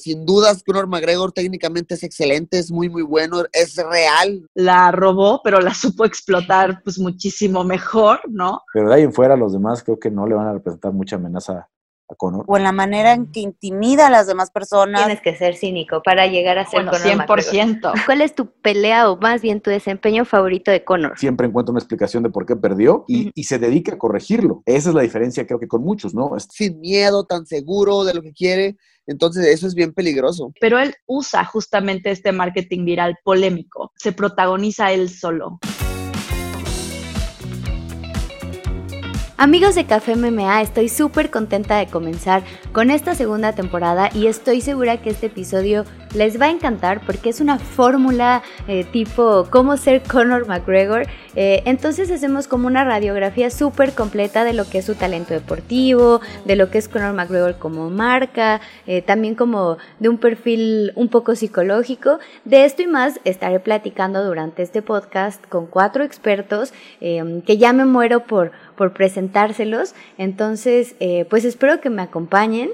Sin dudas, Conor McGregor técnicamente es excelente, es muy, muy bueno, es real. La robó, pero la supo explotar pues muchísimo mejor, ¿no? Pero de ahí en fuera los demás creo que no le van a representar mucha amenaza a Conor. O en la manera en que intimida a las demás personas. Tienes que ser cínico para llegar a ser Bueno, Conor McGregor. 100%. ¿Cuál es tu pelea o más bien tu desempeño favorito de Conor? Siempre encuentra una explicación de por qué perdió y, y se dedica a corregirlo. Esa es la diferencia creo que con muchos, ¿no? Es- Sin miedo, tan seguro de lo que quiere. Entonces, eso es bien peligroso. Pero él usa justamente este marketing viral polémico. Se protagoniza él solo. Amigos de Café MMA, estoy súper contenta de comenzar con esta segunda temporada y estoy segura que este episodio les va a encantar porque es una fórmula eh, tipo cómo ser Conor McGregor. Eh, entonces hacemos como una radiografía súper completa de lo que es su talento deportivo, de lo que es Conor McGregor como marca, eh, también como de un perfil un poco psicológico. De esto y más estaré platicando durante este podcast con cuatro expertos que ya me muero por, por presentárselos. Entonces, eh, pues espero que me acompañen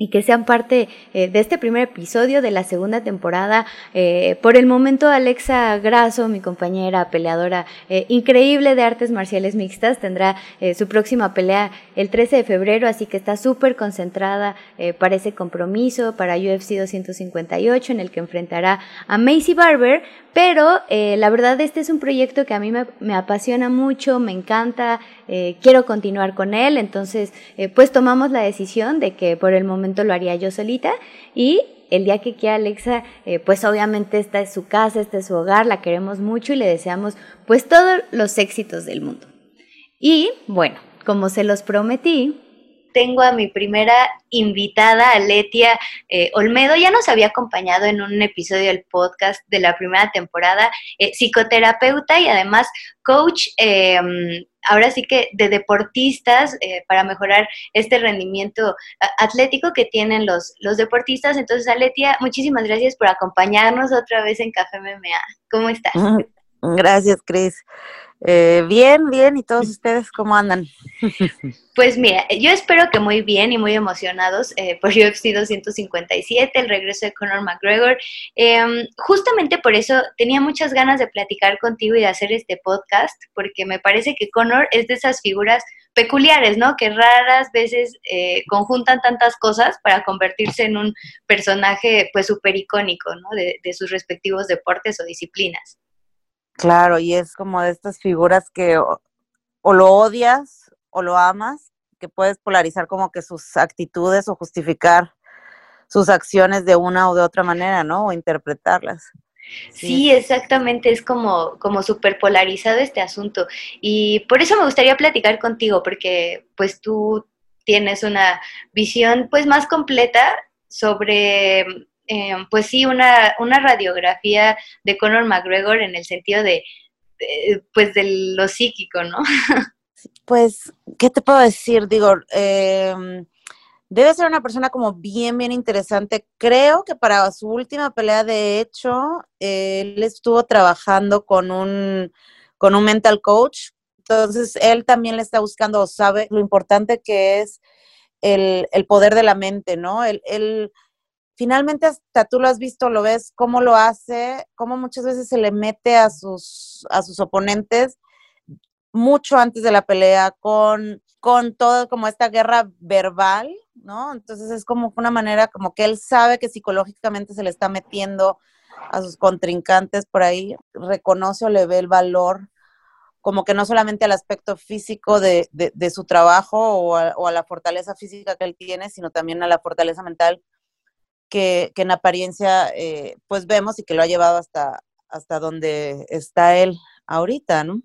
y que sean parte eh, de este primer episodio de la segunda temporada. Eh, por el momento, Alexa Grasso, mi compañera peleadora eh, increíble de artes marciales mixtas, tendrá su próxima pelea el 13 de febrero, así que está súper concentrada para ese compromiso, para UFC 258, en el que enfrentará a Macy Barber. Pero la verdad, este es un proyecto que a mí me, me apasiona mucho, me encanta, quiero continuar con él. Entonces, pues tomamos la decisión de que por el momento lo haría yo solita y el día que quiera Alexa, eh, pues obviamente esta es su casa, este es su hogar, la queremos mucho y le deseamos pues todos los éxitos del mundo. Y bueno, como se los prometí, tengo a mi primera invitada, Aletia eh, Olmedo. Ya nos había acompañado en un episodio del podcast de la primera temporada, eh, psicoterapeuta y además coach, eh, ahora sí que de deportistas eh, para mejorar este rendimiento atlético que tienen los, los deportistas. Entonces, Aletia, muchísimas gracias por acompañarnos otra vez en Café MMA. ¿Cómo estás? Gracias, Cris. Eh, bien, bien. ¿Y todos ustedes cómo andan? Pues mira, yo espero que muy bien y muy emocionados eh, por UFC 257, el regreso de Conor McGregor. Eh, justamente por eso tenía muchas ganas de platicar contigo y de hacer este podcast, porque me parece que Conor es de esas figuras peculiares, ¿no? Que raras veces eh, conjuntan tantas cosas para convertirse en un personaje pues súper icónico, ¿no? De, de sus respectivos deportes o disciplinas. Claro, y es como de estas figuras que o, lo odias o lo amas, que puedes polarizar como que sus actitudes o justificar sus acciones de una o de otra manera, ¿no? O interpretarlas. Sí, exactamente, es como, como súper polarizado este asunto. Y por eso me gustaría platicar contigo, porque pues tú tienes una visión pues más completa sobre, eh, pues sí, una, una radiografía de Conor McGregor en el sentido de, de, pues de lo psíquico, ¿no? Pues, ¿qué te puedo decir? Digo, eh, debe ser una persona como bien, bien interesante. Creo que para su última pelea, de hecho, eh, él estuvo trabajando con un, con un mental coach. Entonces, él también le está buscando sabe lo importante que es el, el poder de la mente, ¿no? El, el, finalmente, hasta tú lo has visto, lo ves, cómo lo hace, cómo muchas veces se le mete a sus, a sus oponentes mucho antes de la pelea, con, con todo como esta guerra verbal, ¿no? Entonces es como una manera como que él sabe que psicológicamente se le está metiendo a sus contrincantes por ahí, reconoce o le ve el valor, como que no solamente al aspecto físico de, de, su trabajo o o a, la fortaleza física que él tiene, sino también a la fortaleza mental que, en apariencia eh, pues vemos y que lo ha llevado hasta, hasta donde está él ahorita, ¿no?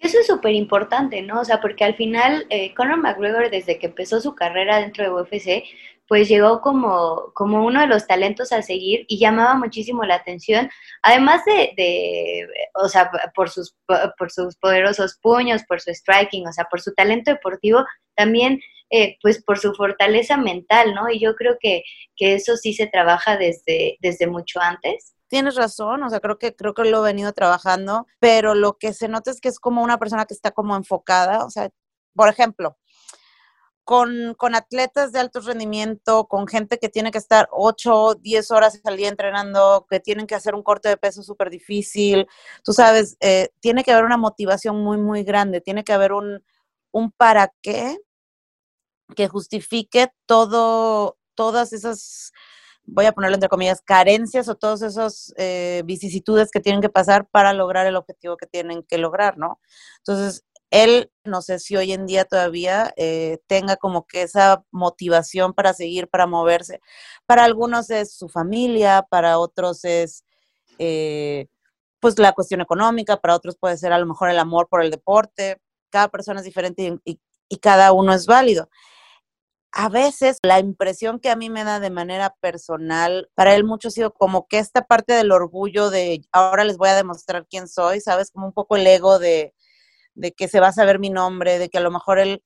Eso es súper importante, ¿no? O sea, porque al final eh, Conor McGregor desde que empezó su carrera dentro de UFC, pues llegó como, como uno de los talentos a seguir y llamaba muchísimo la atención, además de, de o sea, por sus, por sus poderosos puños, por su striking, o sea, por su talento deportivo, también eh, pues por su fortaleza mental, ¿no? Y yo creo que, que eso sí se trabaja desde, desde mucho antes tienes razón, o sea, creo que creo que lo he venido trabajando, pero lo que se nota es que es como una persona que está como enfocada, o sea, por ejemplo, con, con, atletas de alto rendimiento, con gente que tiene que estar 8, 10 horas al día entrenando, que tienen que hacer un corte de peso súper difícil. Tú sabes, eh, tiene que haber una motivación muy, muy grande, tiene que haber un, un para qué que justifique todo, todas esas, voy a ponerlo entre comillas, carencias o todas esas eh, vicisitudes que tienen que pasar para lograr el objetivo que tienen que lograr, ¿no? Entonces, él, no sé si hoy en día todavía eh, tenga como que esa motivación para seguir, para moverse. Para algunos es su familia, para otros es eh, pues la cuestión económica, para otros puede ser a lo mejor el amor por el deporte. Cada persona es diferente y, y cada uno es válido. A veces la impresión que a mí me da de manera personal, para él mucho ha sido como que esta parte del orgullo de ahora les voy a demostrar quién soy, ¿sabes? Como un poco el ego de, de que se va a saber mi nombre, de que a lo mejor él,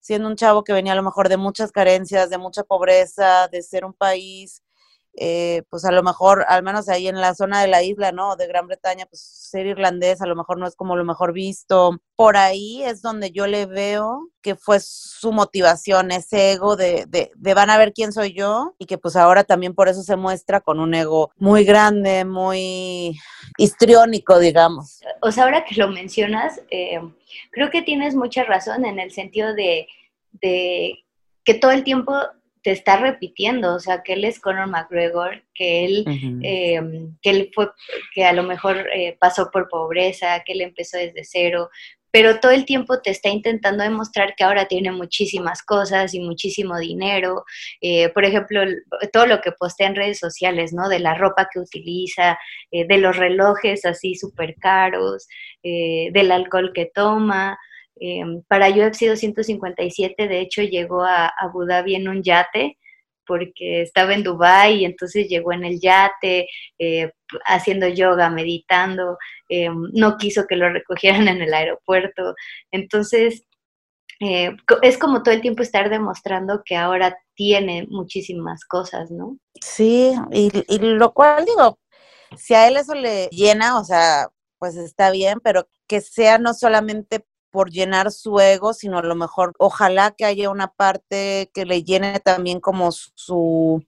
siendo un chavo que venía a lo mejor de muchas carencias, de mucha pobreza, de ser un país eh, pues a lo mejor, al menos ahí en la zona de la isla, ¿no? De Gran Bretaña, pues ser irlandés a lo mejor no es como lo mejor visto. Por ahí es donde yo le veo que fue su motivación, ese ego de, de, de van a ver quién soy yo y que pues ahora también por eso se muestra con un ego muy grande, muy histriónico, digamos. O sea, ahora que lo mencionas, eh, creo que tienes mucha razón en el sentido de, de que todo el tiempo te está repitiendo, o sea, que él es Conor McGregor, que él, eh, que él fue, que a lo mejor eh, pasó por pobreza, que él empezó desde cero, pero todo el tiempo te está intentando demostrar que ahora tiene muchísimas cosas y muchísimo dinero. Eh, por ejemplo, todo lo que postea en redes sociales, ¿no? De la ropa que utiliza, de los relojes así súper caros, del alcohol que toma. Eh, para UFC 257, de hecho, llegó a Abu Dhabi en un yate porque estaba en Dubai y entonces llegó en el yate eh, haciendo yoga, meditando, eh, no quiso que lo recogieran en el aeropuerto. Entonces, es como todo el tiempo estar demostrando que ahora tiene muchísimas cosas, ¿no? Sí, y, y lo cual digo, si a él eso le llena, o sea, pues está bien, pero que sea no solamente por llenar su ego, sino a lo mejor ojalá que haya una parte que le llene también como su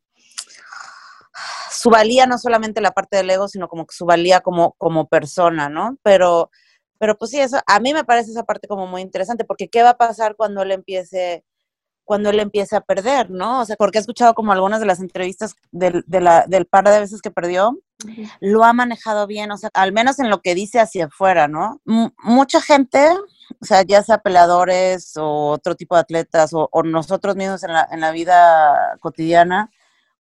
su valía, no solamente la parte del ego, sino como su valía como, como persona, ¿no? Pero, pero pues sí, eso, a mí me parece esa parte como muy interesante, porque ¿qué va a pasar cuando él empiece, cuando él empiece a perder, ¿no? O sea, porque he escuchado como algunas de las entrevistas del, de la, del par de veces que perdió, lo ha manejado bien, o sea, al menos en lo que dice hacia afuera, ¿no? M mucha gente o sea, ya sea peleadores o otro tipo de atletas o, nosotros mismos en la, en la, vida cotidiana,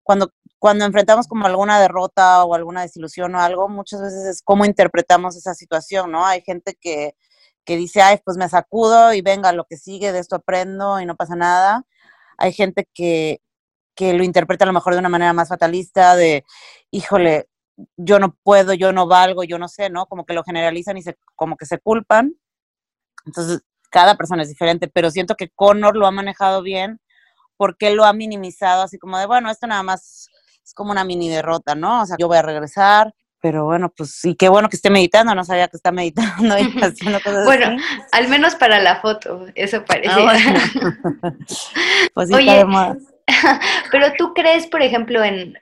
cuando, cuando enfrentamos como alguna derrota o alguna desilusión o algo, muchas veces es cómo interpretamos esa situación, ¿no? Hay gente que, que dice, ay, pues me sacudo y venga, lo que sigue, de esto aprendo y no pasa nada. Hay gente que, que lo interpreta a lo mejor de una manera más fatalista, de, híjole, yo no puedo, yo no valgo, yo no sé, ¿no? Como que lo generalizan y se, como que se culpan. Entonces, cada persona es diferente, pero siento que Connor lo ha manejado bien porque lo ha minimizado así como de, bueno, esto nada más es como una mini derrota, ¿no? O sea, yo voy a regresar, pero bueno, pues sí, qué bueno que esté meditando, no sabía que está meditando y haciendo cosas Bueno, al menos para la foto, eso parece. Ah, pues sí, Oye, Pero tú crees, por ejemplo, en,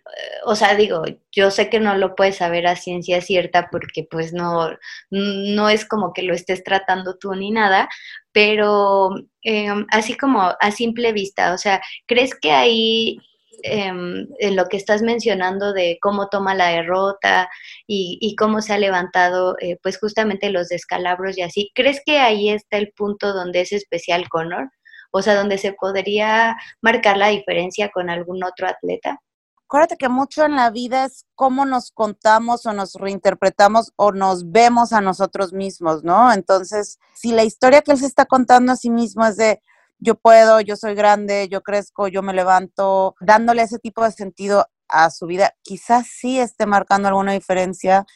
o sea, digo, yo sé que no lo puedes saber a ciencia cierta porque pues no, no es como que lo estés tratando tú ni nada, pero em, así como a simple vista, o sea, ¿crees que ahí em, en lo que estás mencionando de cómo toma la derrota y, cómo se ha levantado, eh, pues justamente los descalabros y así, ¿crees que ahí está el punto donde es especial Connor? o sea, donde se podría marcar la diferencia con algún otro atleta? Acuérdate que mucho en la vida es cómo nos contamos o nos reinterpretamos o nos vemos a nosotros mismos, ¿no? Entonces, si la historia que él se está contando a sí mismo es de yo puedo, yo soy grande, yo crezco, yo me levanto, dándole ese tipo de sentido a su vida, quizás sí esté marcando alguna diferencia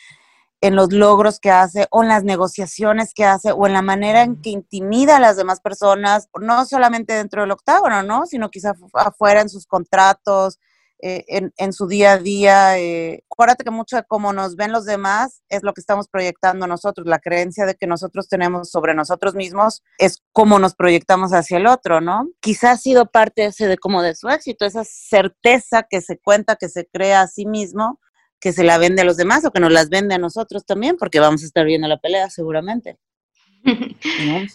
en los logros que hace o en las negociaciones que hace o en la manera en que intimida a las demás personas, no solamente dentro del octágono, ¿no? Sino quizá afuera en sus contratos, eh, en, en, su día a día. Eh, acuérdate que mucho de cómo nos ven los demás es lo que estamos proyectando nosotros. La creencia de que nosotros tenemos sobre nosotros mismos es cómo nos proyectamos hacia el otro, ¿no? Quizás ha sido parte ese de como de su éxito, esa certeza que se cuenta, que se crea a sí mismo, que se la vende a los demás o que nos las vende a nosotros también, porque vamos a estar viendo la pelea seguramente. ¿No?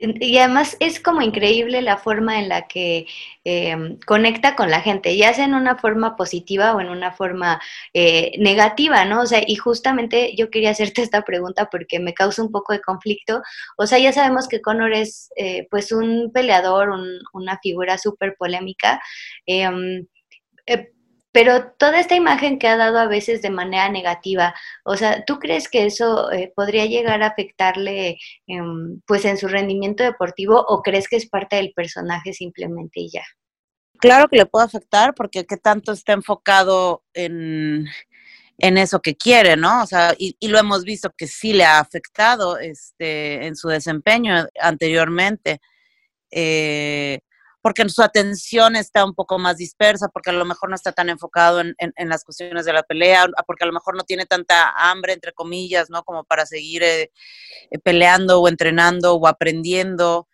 Y además es como increíble la forma en la que eh, conecta con la gente, ya sea en una forma positiva o en una forma eh, negativa, ¿no? O sea, y justamente yo quería hacerte esta pregunta porque me causa un poco de conflicto. O sea, ya sabemos que Conor es eh, pues un peleador, una figura súper polémica. Pero toda esta imagen que ha dado a veces de manera negativa, o sea, ¿tú crees que eso eh, podría llegar a afectarle em, pues en su rendimiento deportivo o crees que es parte del personaje simplemente y ya? Claro que le puede afectar porque qué tanto está enfocado en, en eso que quiere, ¿no? O sea, y, y, lo hemos visto que sí le ha afectado este, en su desempeño anteriormente. Eh, porque su atención está un poco más dispersa, porque a lo mejor no está tan enfocado en, las cuestiones de la pelea, porque a lo mejor no tiene tanta hambre, entre comillas, ¿no? Como para seguir eh, eh, peleando o entrenando o aprendiendo.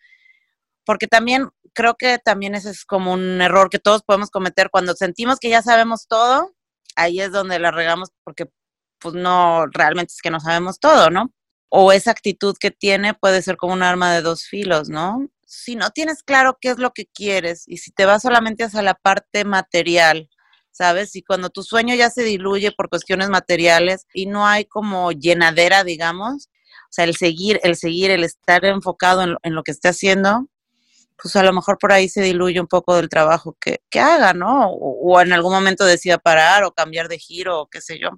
Porque también creo que también ese es como un error que todos podemos cometer cuando sentimos que ya sabemos todo, ahí es donde la regamos porque pues no, realmente es que no sabemos todo, ¿no? O esa actitud que tiene puede ser como un arma de dos filos, ¿no? Si no tienes claro qué es lo que quieres y si te vas solamente hacia la parte material, ¿sabes? Y cuando tu sueño ya se diluye por cuestiones materiales y no hay como llenadera, digamos, o sea, el seguir, el seguir, el estar enfocado en, lo que esté haciendo, pues a lo mejor por ahí se diluye un poco del trabajo que, que haga, ¿no? O, o, en algún momento decida parar o cambiar de giro o qué sé yo.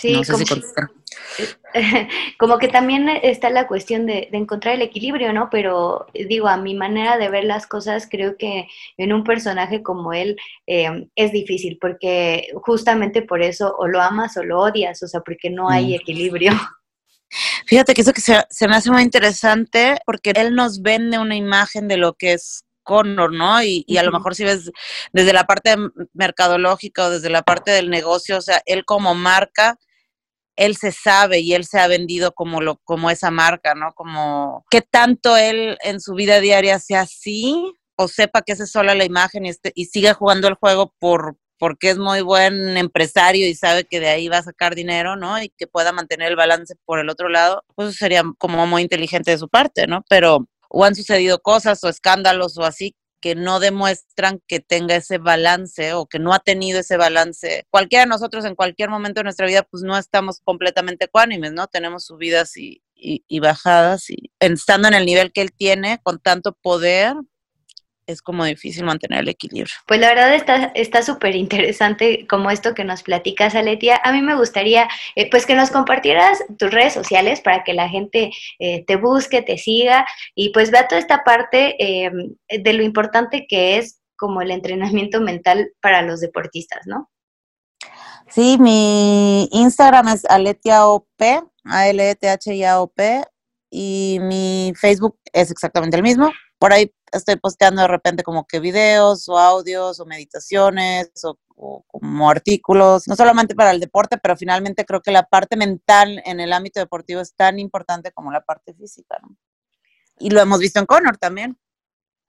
Sí, como, que también está la cuestión de, encontrar el equilibrio, ¿no? Pero digo, a mi manera de ver las cosas, creo que en un personaje como él eh, es difícil, porque justamente por eso o lo amas o lo odias, o sea, porque no hay mm. equilibrio. Fíjate que eso que se, se me hace muy interesante, porque él nos vende una imagen de lo que es Connor, ¿no? Y, y, a lo mejor si ves desde la parte mercadológica o desde la parte del negocio, o sea, él como marca, él se sabe y él se ha vendido como lo como esa marca, ¿no? Como qué tanto él en su vida diaria sea así o sepa que esa es sola la imagen y, este, y siga jugando el juego por porque es muy buen empresario y sabe que de ahí va a sacar dinero, ¿no? Y que pueda mantener el balance por el otro lado, pues sería como muy inteligente de su parte, ¿no? Pero o han sucedido cosas o escándalos o así que no demuestran que tenga ese balance o que no ha tenido ese balance. Cualquiera de nosotros en cualquier momento de nuestra vida, pues no estamos completamente ecuánimes, ¿no? Tenemos subidas y, y, y bajadas y estando en el nivel que él tiene, con tanto poder, es como difícil mantener el equilibrio. Pues la verdad está súper interesante como esto que nos platicas, Aletia. A mí me gustaría eh, pues que nos compartieras tus redes sociales para que la gente eh, te busque, te siga y pues vea toda esta parte eh, de lo importante que es como el entrenamiento mental para los deportistas, ¿no? Sí, mi Instagram es aletiaop, A-L-E-T-H-I-A-O-P, y mi Facebook es exactamente el mismo. Por ahí estoy posteando de repente como que videos o audios o meditaciones o, como artículos, no solamente para el deporte, pero finalmente creo que la parte mental en el ámbito deportivo es tan importante como la parte física. ¿no? Y lo hemos visto en Connor también.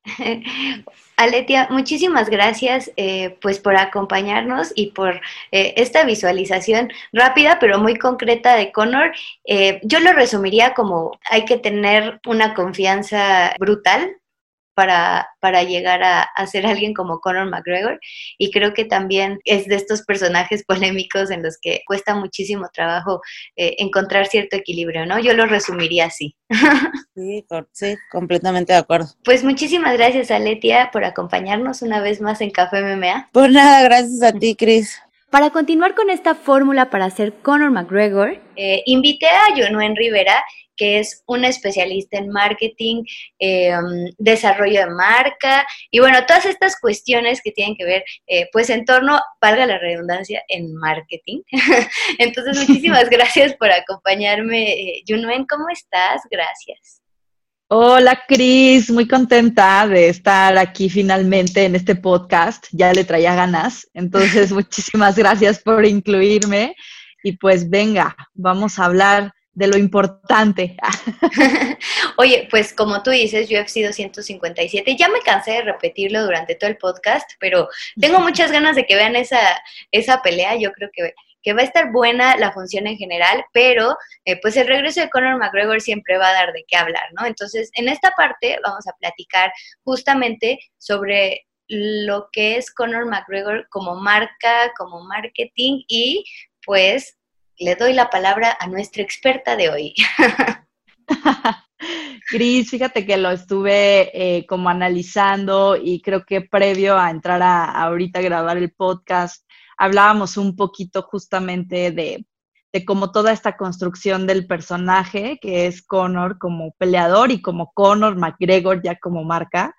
Aletia, muchísimas gracias eh, pues por acompañarnos y por eh, esta visualización rápida pero muy concreta de Connor. Eh, yo lo resumiría como hay que tener una confianza brutal para, para llegar a, ser alguien como Conor McGregor. Y creo que también es de estos personajes polémicos en los que cuesta muchísimo trabajo eh, encontrar cierto equilibrio, ¿no? Yo lo resumiría así. Sí, sí, completamente de acuerdo. Pues muchísimas gracias, Aletia, por acompañarnos una vez más en Café MMA. Pues nada, gracias a ti, Cris. Para continuar con esta fórmula para ser Conor McGregor, eh, invité a Jonuen Rivera que es una especialista en marketing, em, desarrollo de marca y bueno, todas estas cuestiones que tienen que ver eh, pues en torno, valga la redundancia, en marketing. Entonces, muchísimas gracias por acompañarme. Eh, Junuen, ¿cómo estás? Gracias. Hola Cris, muy contenta de estar aquí finalmente en este podcast. Ya le traía ganas, entonces muchísimas gracias por incluirme y pues venga, vamos a hablar de lo importante. Oye, pues como tú dices, UFC 257, ya me cansé de repetirlo durante todo el podcast, pero tengo muchas ganas de que vean esa, esa pelea. Yo creo que, que va a estar buena la función en general, pero eh, pues el regreso de Conor McGregor siempre va a dar de qué hablar, ¿no? Entonces, en esta parte vamos a platicar justamente sobre lo que es Conor McGregor como marca, como marketing y pues le doy la palabra a nuestra experta de hoy. Cris, fíjate que lo estuve eh, como analizando y creo que previo a entrar a, ahorita a grabar el podcast, hablábamos un poquito justamente de, de cómo toda esta construcción del personaje, que es Conor como peleador y como Conor McGregor ya como marca,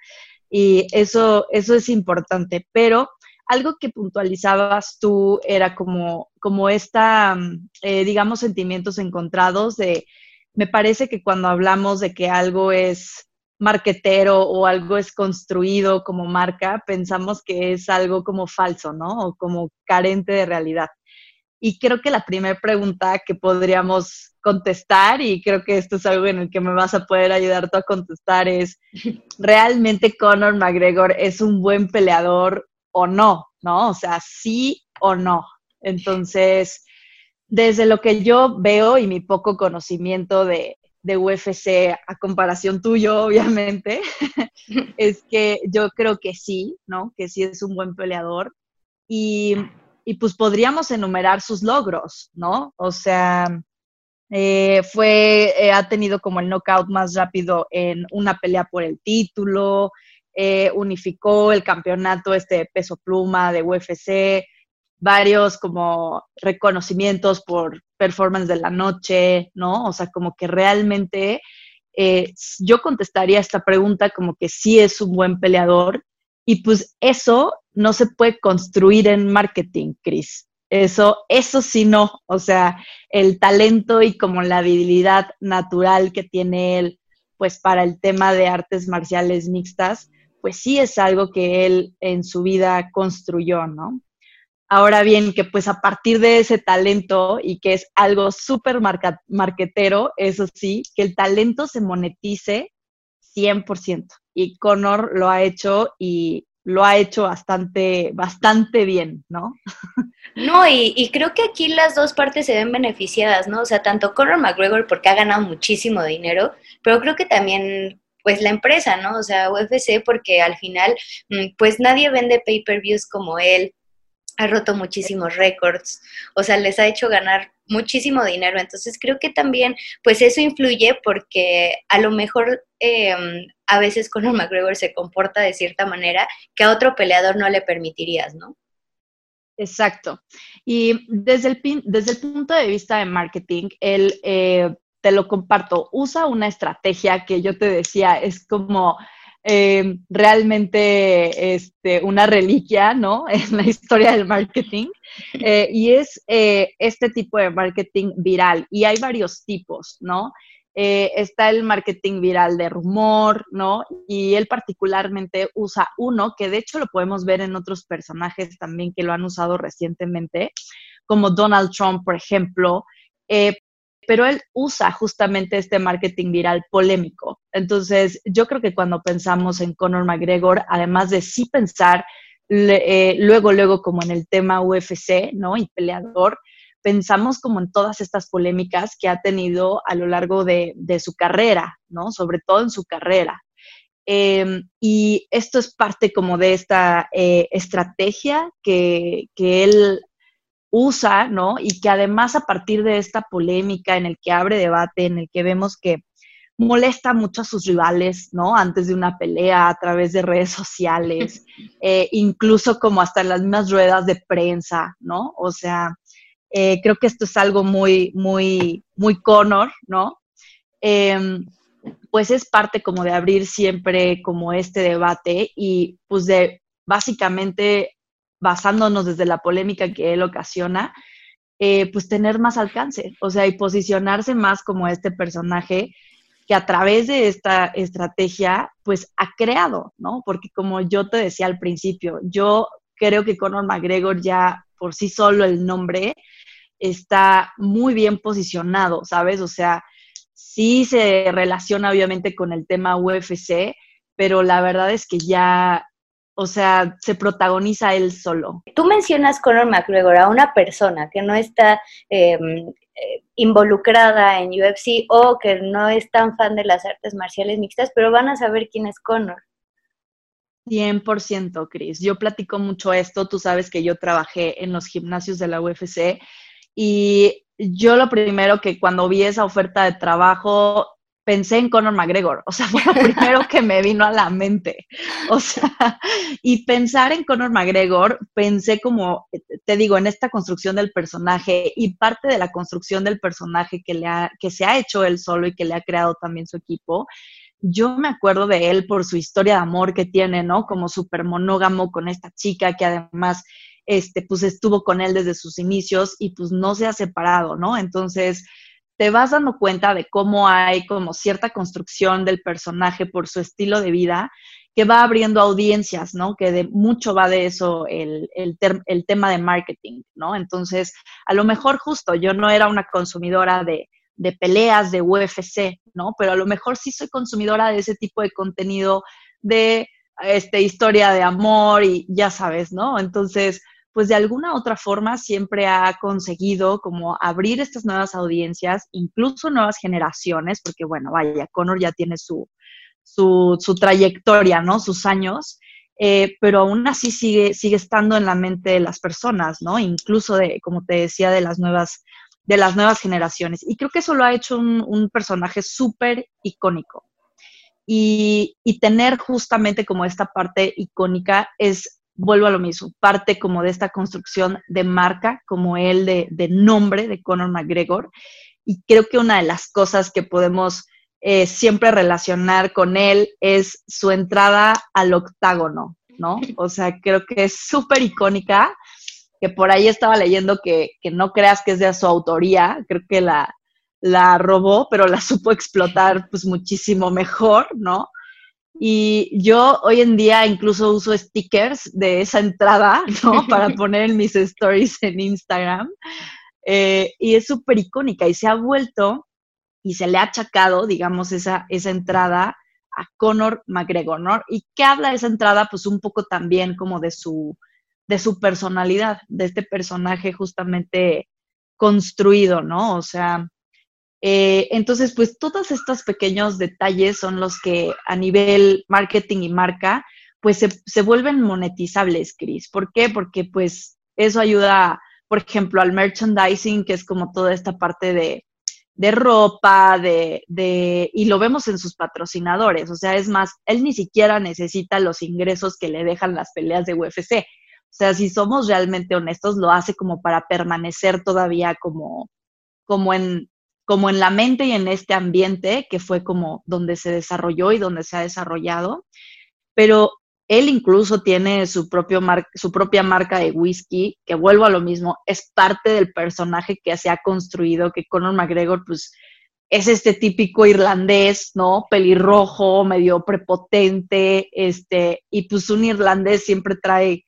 y eso, eso es importante, pero algo que puntualizabas tú era como, como esta, mm, eh, digamos, sentimientos encontrados de, me parece que cuando hablamos de que algo es marquetero o algo es construido como marca, pensamos que es algo como falso, ¿no? O como carente de realidad. Y creo que la primera pregunta que podríamos contestar, y creo que esto es algo en el que me vas a poder ayudar tú a contestar, es, ¿realmente Conor McGregor es un buen peleador o no, ¿no? O sea, sí o no. Entonces, desde lo que yo veo y mi poco conocimiento de, UFC a comparación tuyo, obviamente, es que yo creo que sí, ¿no? Que sí es un buen peleador. Y, pues podríamos enumerar sus logros, ¿no? O sea, eh, fue, eh, ha tenido como el knockout más rápido en una pelea por el título, eh, unificó el campeonato este peso pluma de UFC, varios como reconocimientos por performance de la noche, ¿no? O sea, como que realmente eh, yo contestaría esta pregunta como que sí es un buen peleador y pues eso no se puede construir en marketing, Chris. Eso, eso sí no, o sea, el talento y como la habilidad natural que tiene él, pues para el tema de artes marciales mixtas, pues sí es algo que él en su vida construyó, ¿no? Ahora bien, que pues a partir de ese talento y que es algo súper marquetero, eso sí, que el talento se monetice 100%. Y Connor lo ha hecho y lo ha hecho bastante, bastante bien, ¿no? No, y, y, creo que aquí las dos partes se ven beneficiadas, ¿no? O sea, tanto Conor McGregor porque ha ganado muchísimo dinero, pero creo que también pues la empresa, ¿no? O sea, UFC porque al final mm, pues nadie vende pay-per-views como él, ha roto muchísimos récords, o sea, les ha hecho ganar muchísimo dinero, entonces creo que también pues eso influye porque a lo mejor em, a veces Conor McGregor se comporta de cierta manera que a otro peleador no le permitirías, ¿no? Exacto. Y desde el, desde el punto de vista de marketing, él eh, te lo comparto, usa una estrategia que yo te decía, es como eh, realmente este, una reliquia, ¿no? En la historia del marketing. Eh, y es eh, este tipo de marketing viral. Y hay varios tipos, ¿no? está el marketing viral de rumor, ¿no? Y él particularmente usa uno que de hecho lo podemos ver en otros personajes también que lo han usado recientemente, como Donald Trump, por ejemplo, pero él usa justamente este marketing viral polémico. Entonces, yo creo que cuando pensamos en Conor McGregor, además de sí pensar eh, luego, luego como en el tema UFC, ¿no? Y peleador, pensamos como en todas estas polémicas que ha tenido a lo largo de, su carrera, ¿no? Sobre todo en su carrera. Em, y esto es parte como de esta eh, estrategia que, que, él usa, ¿no? Y que además a partir de esta polémica en el que abre debate, en el que vemos que molesta mucho a sus rivales, ¿no? Antes de una pelea a través de redes sociales, eh, incluso como hasta en las mismas ruedas de prensa, ¿no? O sea, eh, creo que esto es algo muy, muy, muy Conor, ¿no? Em, pues es parte como de abrir siempre como este debate y pues de básicamente basándonos desde la polémica que él ocasiona, eh, pues tener más alcance, o sea, y posicionarse más como este personaje que a través de esta estrategia, pues ha creado, ¿no? Porque como yo te decía al principio, yo creo que Conor McGregor ya por sí solo el nombre está muy bien posicionado, ¿sabes? O sea, sí se relaciona obviamente con el tema UFC, pero la verdad es que ya, o sea, se protagoniza él solo. Tú mencionas Conor McGregor a una persona que no está em, eh, involucrada en UFC o que no es tan fan de las artes marciales mixtas, pero van a saber quién es Conor. 100%, Chris. Yo platico mucho esto. Tú sabes que yo trabajé en los gimnasios de la UFC y yo lo primero que cuando vi esa oferta de trabajo pensé en Conor McGregor, o sea, fue lo primero que me vino a la mente. O sea, y pensar en Conor McGregor, pensé como, te digo, en esta construcción del personaje y parte de la construcción del personaje que, le ha, que se ha hecho él solo y que le ha creado también su equipo. Yo me acuerdo de él por su historia de amor que tiene, ¿no? Como súper monógamo con esta chica que además este, pues estuvo con él desde sus inicios y pues no se ha separado, ¿no? Entonces, te vas dando cuenta de cómo hay como cierta construcción del personaje por su estilo de vida que va abriendo audiencias, ¿no? Que de mucho va de eso el, el, tema de marketing, ¿no? Entonces, a lo mejor justo yo no era una consumidora de, de peleas de UFC, ¿no? Pero a lo mejor sí soy consumidora de ese tipo de contenido de este, historia de amor y ya sabes, ¿no? Entonces, pues de alguna otra forma siempre ha conseguido como abrir estas nuevas audiencias, incluso nuevas generaciones, porque bueno, vaya, Connor ya tiene su, su, trayectoria, ¿no? Sus años, eh, pero aún así sigue, sigue estando en la mente de las personas, ¿no? Incluso de, como te decía, de las nuevas, de las nuevas generaciones. Y creo que eso lo ha hecho un, un personaje súper icónico. Y, y, tener justamente como esta parte icónica es vuelvo a lo mismo, parte como de esta construcción de marca, como él de, nombre de Conor McGregor. Y creo que una de las cosas que podemos eh, siempre relacionar con él es su entrada al octágono, ¿no? O sea, creo que es súper icónica, que por ahí estaba leyendo que, que, no creas que es de su autoría, creo que la, la robó, pero la supo explotar pues muchísimo mejor, ¿no? Y yo hoy en día incluso uso stickers de esa entrada, ¿no? Para poner en mis stories en Instagram. Eh, y es súper icónica y se ha vuelto y se le ha achacado, digamos, esa, esa entrada a Conor McGregor, ¿no? ¿Y qué habla esa entrada? Pues un poco también como de su, de su personalidad, de este personaje justamente construido, ¿no? O sea, eh, entonces, pues todos estos pequeños detalles son los que a nivel marketing y marca, pues se, vuelven monetizables, Cris. ¿Por qué? Porque pues eso ayuda, por ejemplo, al merchandising, que es como toda esta parte de, de ropa, de, de, y lo vemos en sus patrocinadores. O sea, es más, él ni siquiera necesita los ingresos que le dejan las peleas de UFC. O sea, si somos realmente honestos, lo hace como para permanecer todavía como, como en, como en la mente y en este ambiente que fue como donde se desarrolló y donde se ha desarrollado. Pero él incluso tiene su, propio su propia marca de whisky, que vuelvo a lo mismo, es parte del personaje que se ha construido, que Conor McGregor, pues, es este típico irlandés, ¿no? Pelirrojo, medio prepotente, este, y pues un irlandés siempre trae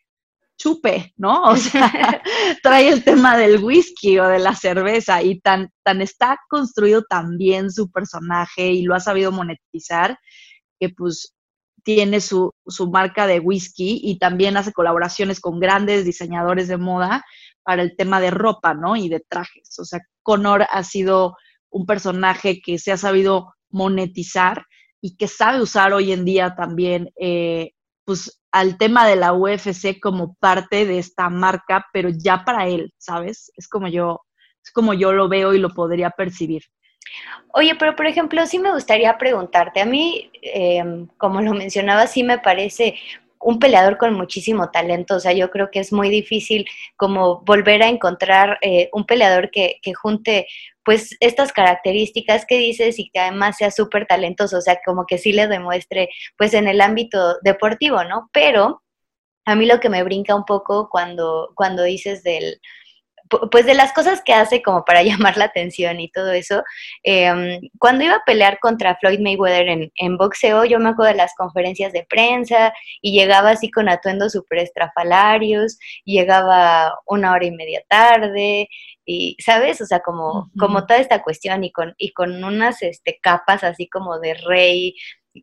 chupe, ¿no? O sea, trae el tema del whisky o de la cerveza y tan, tan está construido también su personaje y lo ha sabido monetizar que pues tiene su, su marca de whisky y también hace colaboraciones con grandes diseñadores de moda para el tema de ropa, ¿no? Y de trajes. O sea, Conor ha sido un personaje que se ha sabido monetizar y que sabe usar hoy en día también eh, pues al tema de la UFC como parte de esta marca, pero ya para él, ¿sabes? Es como yo, es como yo lo veo y lo podría percibir. Oye, pero por ejemplo, sí me gustaría preguntarte, a mí, em, como lo mencionaba, sí me parece un peleador con muchísimo talento, o sea, yo creo que es muy difícil como volver a encontrar eh, un peleador que, que, junte pues estas características que dices y que además sea súper talentoso, o sea, como que sí le demuestre pues en el ámbito deportivo, ¿no? Pero a mí lo que me brinca un poco cuando, cuando dices del, pues de las cosas que hace como para llamar la atención y todo eso, em, cuando iba a pelear contra Floyd Mayweather en, en, boxeo, yo me acuerdo de las conferencias de prensa y llegaba así con atuendos súper estrafalarios, llegaba una hora y media tarde y, ¿sabes? O sea, como, como toda esta cuestión y con, y con unas este, capas así como de rey.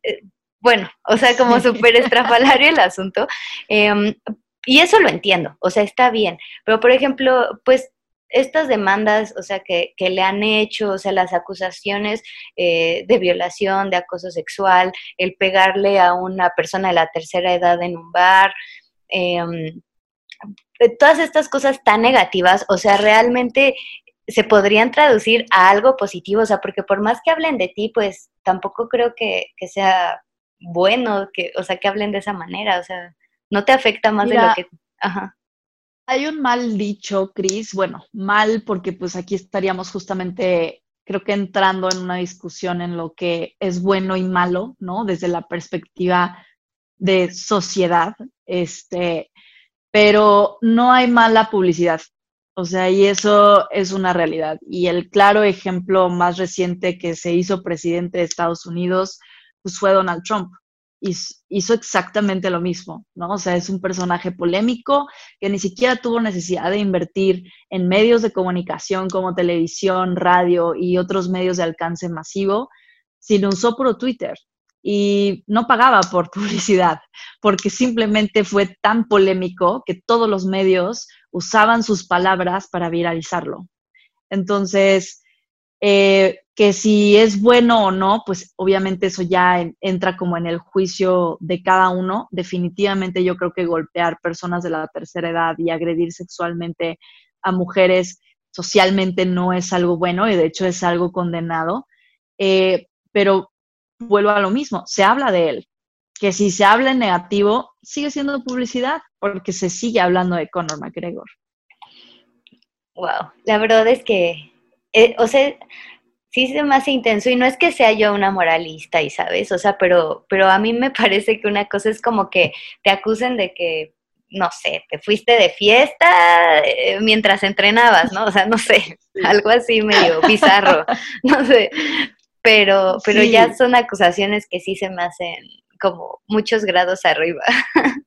Eh, bueno, o sea, como súper estrafalario el asunto. Eh, y eso lo entiendo, o sea, está bien. Pero, por ejemplo, pues estas demandas, o sea, que, que, le han hecho, o sea, las acusaciones eh, de violación, de acoso sexual, el pegarle a una persona de la tercera edad en un bar, em, todas estas cosas tan negativas, o sea, realmente se podrían traducir a algo positivo, o sea, porque por más que hablen de ti, pues tampoco creo que, que sea bueno, que, o sea, que hablen de esa manera, o sea, no te afecta más de lo que... Ajá. Hay un mal dicho, Cris, bueno, mal porque pues aquí estaríamos justamente, creo que entrando en una discusión en lo que es bueno y malo, ¿no? Desde la perspectiva de sociedad, este, pero no hay mala publicidad. O sea, y eso es una realidad. Y el claro ejemplo más reciente que se hizo presidente de Estados Unidos, pues fue Donald Trump hizo exactamente lo mismo, ¿no? O sea, es un personaje polémico que ni siquiera tuvo necesidad de invertir en medios de comunicación como televisión, radio y otros medios de alcance masivo, sino usó por Twitter y no pagaba por publicidad, porque simplemente fue tan polémico que todos los medios usaban sus palabras para viralizarlo. Entonces, eh, que si es bueno o no, pues obviamente eso ya entra como en el juicio de cada uno. Definitivamente yo creo que golpear personas de la tercera edad y agredir sexualmente a mujeres socialmente no es algo bueno y de hecho es algo condenado. Eh, pero vuelvo a lo mismo, se habla de él, que si se habla en negativo, sigue siendo publicidad porque se sigue hablando de Conor McGregor. Wow, la verdad es que, eh, o sea, sí se me hace intenso y no es que sea yo una moralista y sabes, o sea, pero, pero a mí me parece que una cosa es como que te acusen de que, no sé, te fuiste de fiesta eh, mientras entrenabas, ¿no? O sea, no sé, algo así medio bizarro, no sé, pero, pero ya son acusaciones que sí se me hacen como muchos grados arriba.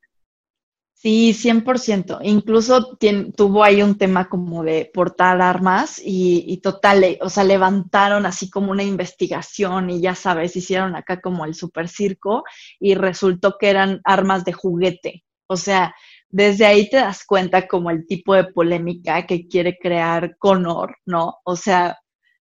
Sí, 100%. Incluso tuvo ahí un tema como de portar armas y, total, o sea, levantaron así como una investigación y ya sabes, hicieron acá como el super circo y resultó que eran armas de juguete. O sea, desde ahí te das cuenta como el tipo de polémica que quiere crear Conor, ¿no? O sea,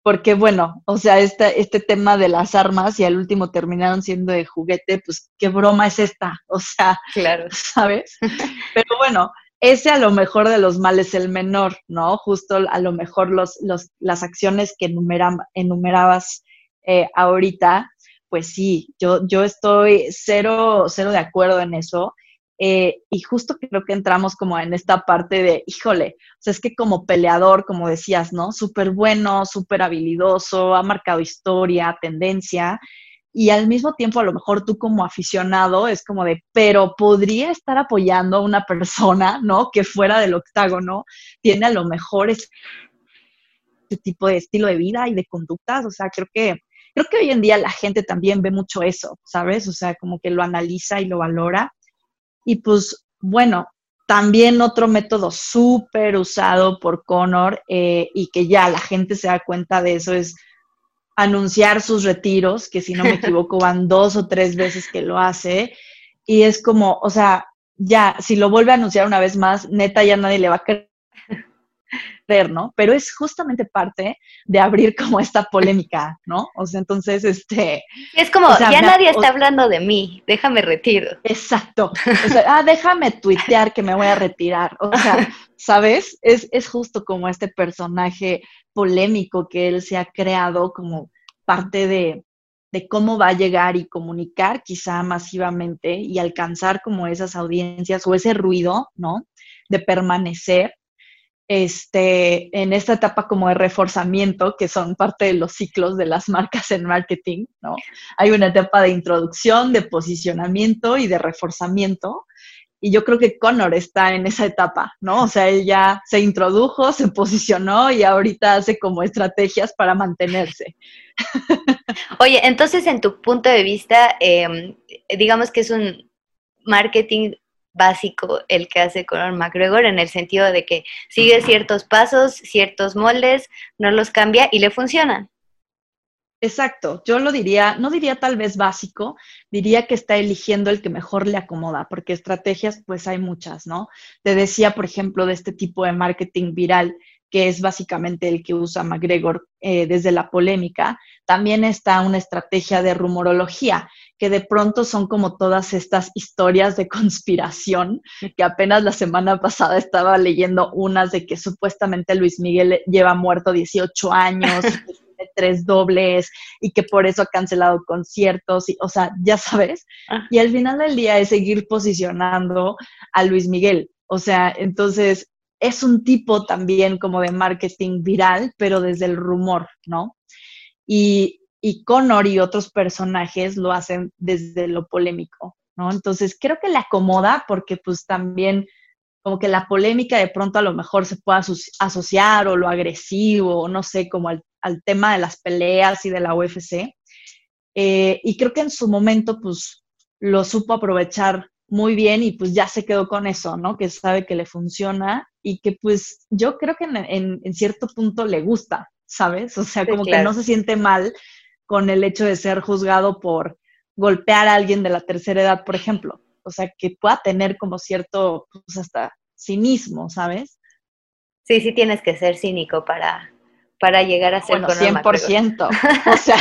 porque bueno, o sea, este, este tema de las armas y al último terminaron siendo de juguete, pues qué broma es esta, o sea, claro. ¿sabes? Pero bueno, ese a lo mejor de los males el menor, ¿no? Justo a lo mejor los, los, las acciones que enumerabas eh, ahorita, pues sí, yo, yo estoy cero, cero de acuerdo en eso. Eh, y justo creo que entramos como en esta parte de, híjole, o sea, es que como peleador, como decías, ¿no? Súper bueno, súper habilidoso, ha marcado historia, tendencia, y al mismo tiempo a lo mejor tú como aficionado es como de, pero podría estar apoyando a una persona, ¿no? Que fuera del octágono tiene a lo mejor ese tipo de estilo de vida y de conductas, o sea, creo que creo que hoy en día la gente también ve mucho eso, ¿sabes? O sea, como que lo analiza y lo valora. Y pues bueno, también otro método súper usado por Connor eh, y que ya la gente se da cuenta de eso es anunciar sus retiros, que si no me equivoco van dos o tres veces que lo hace. Y es como, o sea, ya, si lo vuelve a anunciar una vez más, neta ya nadie le va a creer ver, ¿no? Pero es justamente parte de abrir como esta polémica, ¿no? O sea, entonces, este... Es como, ya nadie está hablando de mí, déjame retiro. Exacto. O sea, ah, déjame tuitear que me voy a retirar. O sea, ¿sabes? Es, es justo como este personaje polémico que él se ha creado como parte de, de cómo va a llegar y comunicar quizá masivamente y alcanzar como esas audiencias o ese ruido, ¿no? De permanecer este, en esta etapa como de reforzamiento, que son parte de los ciclos de las marcas en marketing, ¿no? Hay una etapa de introducción, de posicionamiento y de reforzamiento. Y yo creo que Connor está en esa etapa, ¿no? O sea, él ya se introdujo, se posicionó y ahorita hace como estrategias para mantenerse. Oye, entonces en tu punto de vista, em, digamos que es un marketing básico el que hace Conor McGregor en el sentido de que sigue ciertos pasos, ciertos moldes, no los cambia y le funcionan. Exacto, yo lo diría, no diría tal vez básico, diría que está eligiendo el que mejor le acomoda, porque estrategias pues hay muchas, ¿no? Te decía, por ejemplo, de este tipo de marketing viral, que es básicamente el que usa McGregor eh, desde la polémica, también está una estrategia de rumorología, que de pronto son como todas estas historias de conspiración, que apenas la semana pasada estaba leyendo unas de que supuestamente Luis Miguel lleva muerto 18 años. tres dobles y que por eso ha cancelado conciertos, y, o sea, ya sabes. Ah. Y al final del día es seguir posicionando a Luis Miguel. O sea, entonces es un tipo también como de marketing viral, pero desde el rumor, ¿no? Y, y Connor y otros personajes lo hacen desde lo polémico, ¿no? Entonces creo que le acomoda porque pues también como que la polémica de pronto a lo mejor se pueda asociar o lo agresivo, no sé, como al, tema de las peleas y de la UFC. Eh, y creo que en su momento, pues, lo supo aprovechar muy bien y pues ya se quedó con eso, ¿no? Que sabe que le funciona y que pues yo creo que en, cierto punto le gusta, ¿sabes? O sea, como que no se siente mal con el hecho de ser juzgado por golpear a alguien de la tercera edad, por ejemplo o sea, que pueda tener como cierto, pues hasta cinismo, ¿sabes? Sí, sí tienes que ser cínico para, para llegar a ser bueno, 100%. O sea,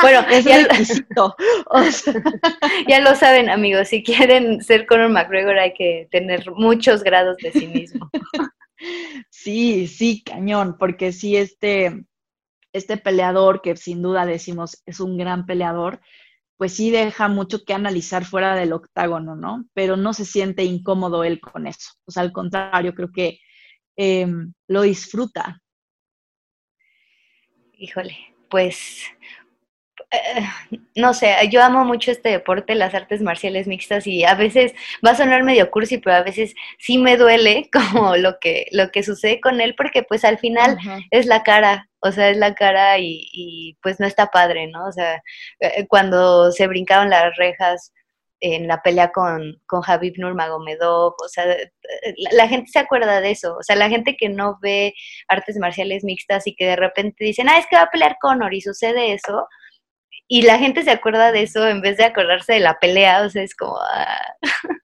bueno, es ya, requisito. ya lo saben, amigos, si quieren ser Conor McGregor hay que tener muchos grados de cinismo. Sí, sí, cañón, porque sí este este peleador que sin duda decimos es un gran peleador, pues sí deja mucho que analizar fuera del octágono, ¿no? Pero no se siente incómodo él con eso. O sea, al contrario, creo que em, lo disfruta. Híjole, pues eh, no sé, yo amo mucho este deporte, las artes marciales mixtas y a veces va a sonar medio cursi, pero a veces sí me duele como lo que, lo que sucede con él porque pues al final es la cara, o sea, es la cara y, pues no está padre, ¿no? O sea, eh, cuando se brincaron las rejas en la pelea con, con Habib Nurmagomedov, o sea, la, gente se acuerda de eso, o sea, la gente que no ve artes marciales mixtas y que de repente dicen, ah, es que va a pelear Conor y sucede eso, y la gente se acuerda de eso en vez de acordarse de la pelea, o sea, es como, ah,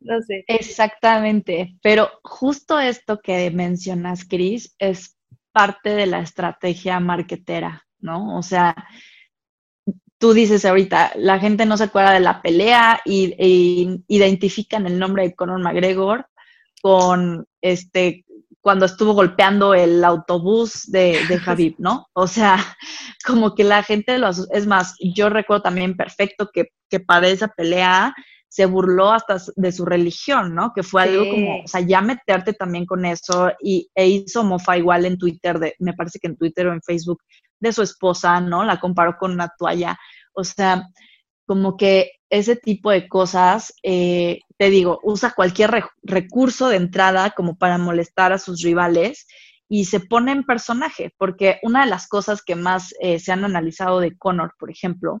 no sé. Exactamente, pero justo esto que mencionas, Cris, es parte de la estrategia marketera, ¿no? O sea, tú dices ahorita, la gente no se acuerda de la pelea y, y identifican el nombre de Conor McGregor con este cuando estuvo golpeando el autobús de, de Javib, ¿no? O sea, como que la gente lo Es más, yo recuerdo también perfecto que, que para esa pelea se burló hasta de su religión, ¿no? Que fue algo como, o sea, ya meterte también con eso y, e hizo mofa igual en Twitter, de, me parece que en Twitter o en Facebook, de su esposa, ¿no? La comparó con una toalla. O sea, como que ese tipo de cosas, eh, te digo, usa cualquier recurso de entrada como para molestar a sus rivales y se pone en personaje, porque una de las cosas que más eh, se han analizado de Connor, por ejemplo,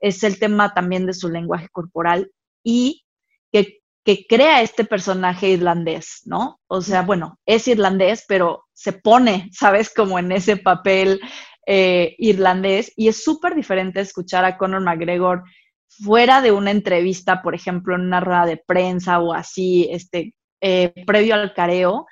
es el tema también de su lenguaje corporal y que, crea este personaje irlandés, ¿no? O sea, bueno, es irlandés, pero se pone, ¿sabes? Como en ese papel eh, irlandés y es súper diferente escuchar a Conor McGregor fuera de una entrevista, por ejemplo, en una rueda de prensa o así, este, eh, previo al careo,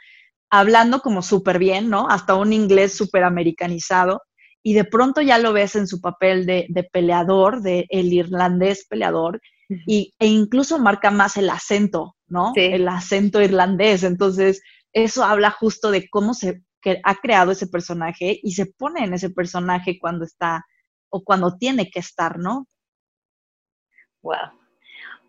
hablando como súper bien, ¿no? Hasta un inglés súper americanizado, y de pronto ya lo ves en su papel de, peleador, de el irlandés peleador, y, e incluso marca más el acento, ¿no? El acento irlandés. Entonces, eso habla justo de cómo se ha creado ese personaje y se pone en ese personaje cuando está o cuando tiene que estar, ¿no? Wow.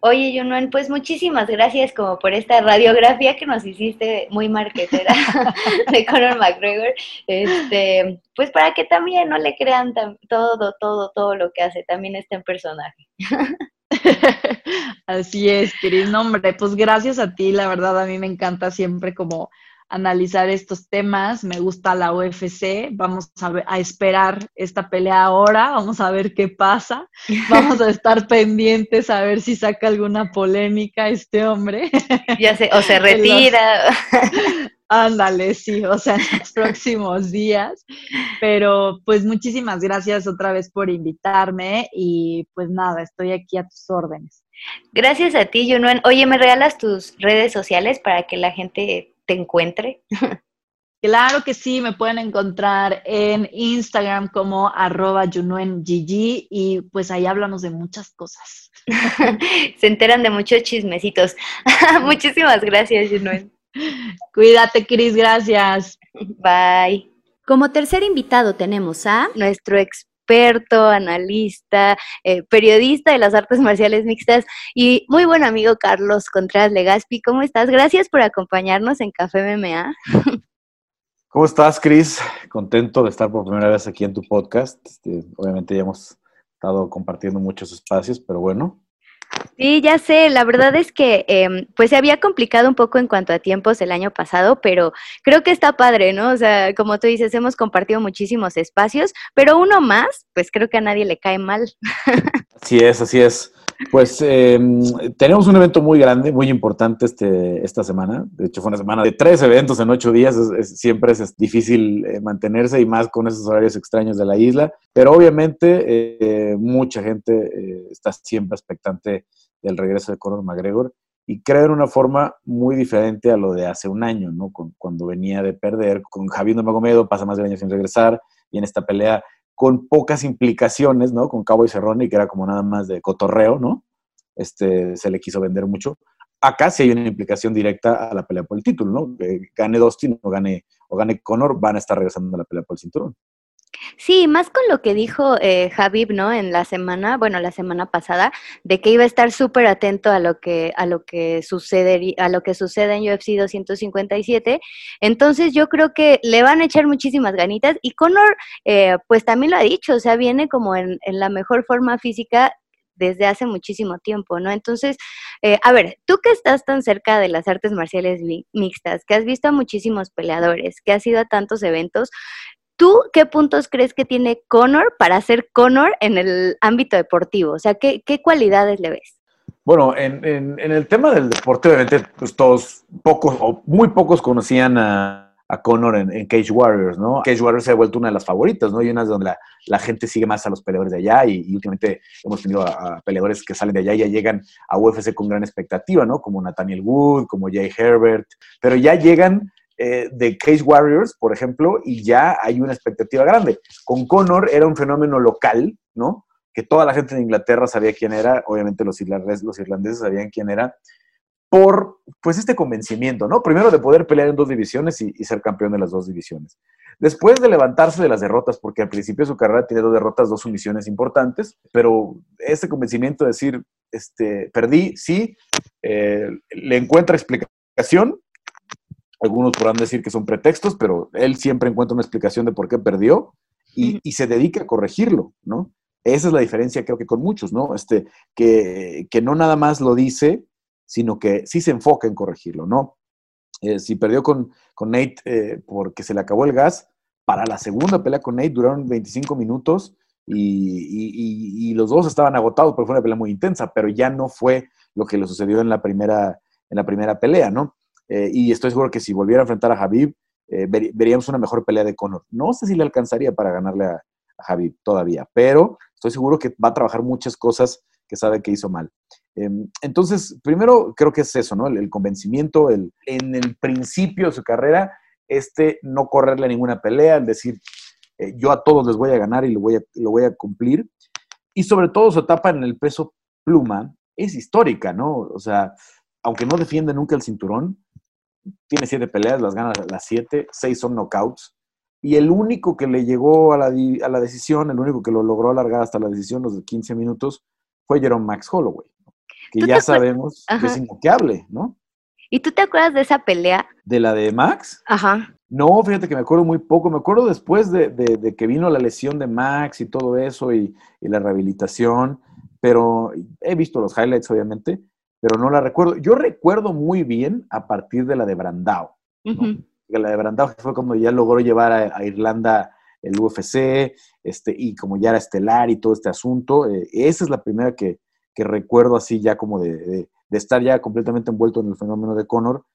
Oye, Junuan, pues muchísimas gracias como por esta radiografía que nos hiciste muy marquetera de Conor McGregor. Este, pues para que también no le crean todo, todo, todo lo que hace, también está en personaje. Así es, querido nombre. Pues gracias a ti, la verdad, a mí me encanta siempre como analizar estos temas. Me gusta la UFC. Vamos a, esperar esta pelea ahora. Vamos a ver qué pasa. Vamos a estar pendientes a ver si saca alguna polémica este hombre. Ya sé, o se retira. Ándale, sí, o sea, en los próximos días. Pero pues muchísimas gracias otra vez por invitarme y pues nada, estoy aquí a tus órdenes. Gracias a ti, Junuen. Oye, ¿me regalas tus redes sociales para que la gente te encuentre? Claro que sí, me pueden encontrar en Instagram como arroba Gigi y pues ahí hablamos de muchas cosas. Se enteran de muchos chismecitos. Muchísimas gracias, Junuen. Cuídate, Cris, gracias. Bye. Como tercer invitado tenemos a nuestro experto, analista, eh, periodista de las artes marciales mixtas y muy buen amigo Carlos Contreras Legaspi. ¿Cómo estás? Gracias por acompañarnos en Café MMA. ¿Cómo estás, Cris? Contento de estar por primera vez aquí en tu podcast. Este, obviamente ya hemos estado compartiendo muchos espacios, pero bueno, Sí, ya sé, la verdad es que em, pues se había complicado un poco en cuanto a tiempos el año pasado, pero creo que está padre, ¿no? O sea, como tú dices, hemos compartido muchísimos espacios, pero uno más, pues creo que a nadie le cae mal. Así es, así es. Pues em, tenemos un evento muy grande, muy importante este, esta semana. De hecho, fue una semana de tres eventos en ocho días. siempre es, difícil eh, mantenerse y más con esos horarios extraños de la isla. Pero obviamente eh, mucha gente eh, está siempre expectante del regreso de Conor McGregor y creo en una forma muy diferente a lo de hace un año, ¿no? cuando venía de perder con Javier Magomedo, pasa más de un año sin regresar y en esta pelea con pocas implicaciones, ¿no? Con Cabo y Cerrone, que era como nada más de cotorreo, ¿no? Este, se le quiso vender mucho. Acá sí hay una implicación directa a la pelea por el título, ¿no? Que gane Dustin o gane, o gane Conor, van a estar regresando a la pelea por el cinturón. Sí, más con lo que dijo eh, Javib, ¿no? En la semana, bueno, la semana pasada, de que iba a estar súper atento a lo que a lo que sucede a lo que sucede en UFC 257. Entonces, yo creo que le van a echar muchísimas ganitas y Conor, eh, pues también lo ha dicho, o sea, viene como en, la mejor forma física desde hace muchísimo tiempo, ¿no? Entonces, eh, a ver, tú que estás tan cerca de las artes marciales mixtas, que has visto a muchísimos peleadores, que has ido a tantos eventos, ¿Tú qué puntos crees que tiene Conor para ser Conor en el ámbito deportivo? O sea, ¿qué, cualidades le ves? Bueno, en, el tema del deporte, obviamente, pues todos, pocos o muy pocos conocían a, a Conor en, Cage Warriors, ¿no? Cage Warriors se ha vuelto una de las favoritas, ¿no? Y una donde la, gente sigue más a los peleadores de allá y, últimamente hemos tenido a, peleadores que salen de allá y ya llegan a UFC con gran expectativa, ¿no? Como Nathaniel Wood, como Jay Herbert, pero ya llegan eh, de Case Warriors, por ejemplo, y ya hay una expectativa grande. Con Conor era un fenómeno local, ¿no? Que toda la gente de Inglaterra sabía quién era, obviamente los irlandeses, los irlandeses sabían quién era, por pues este convencimiento, ¿no? Primero de poder pelear en dos divisiones y, ser campeón de las dos divisiones. Después de levantarse de las derrotas, porque al principio de su carrera tiene dos derrotas, dos sumisiones importantes, pero este convencimiento de decir, este, perdí, sí, eh, le encuentra explicación algunos podrán decir que son pretextos, pero él siempre encuentra una explicación de por qué perdió y, se dedica a corregirlo, ¿no? Esa es la diferencia, creo que con muchos, ¿no? Este, que, no nada más lo dice, sino que sí se enfoca en corregirlo, ¿no? Eh, si perdió con, con Nate eh, porque se le acabó el gas, para la segunda pelea con Nate duraron 25 minutos y, y, los dos estaban agotados porque fue una pelea muy intensa, pero ya no fue lo que le sucedió en la primera, en la primera pelea, ¿no? Eh, y estoy seguro que si volviera a enfrentar a Javib, eh, veríamos una mejor pelea de Conor. No sé si le alcanzaría para ganarle a, a todavía, pero estoy seguro que va a trabajar muchas cosas que sabe que hizo mal. Em, entonces, primero creo que es eso, ¿no? El, convencimiento, el, en el principio de su carrera, este no correrle ninguna pelea, el decir, eh, yo a todos les voy a ganar y lo voy a, lo voy a cumplir. Y sobre todo su etapa en el peso pluma es histórica, ¿no? O sea, aunque no defiende nunca el cinturón, tiene siete peleas, las gana las siete, seis son knockouts. Y el único que le llegó a la, a la decisión, el único que lo logró alargar hasta la decisión, los de 15 minutos, fue Jerome Max Holloway, que ya sabemos que es inmoqueable, ¿no? ¿Y tú te acuerdas de esa pelea? ¿De la de Max? Ajá. No, fíjate que me acuerdo muy poco. Me acuerdo después de, que vino la lesión de Max y todo eso y, y la rehabilitación pero he visto los highlights, obviamente, pero no la recuerdo. Yo recuerdo muy bien a partir de la de Brandao. La de Brandao fue cuando ya logró llevar a, Irlanda el UFC, este, y como ya era estelar y todo este asunto. Eh, esa es la primera que, recuerdo así ya como de, estar ya completamente envuelto en el fenómeno de Conor.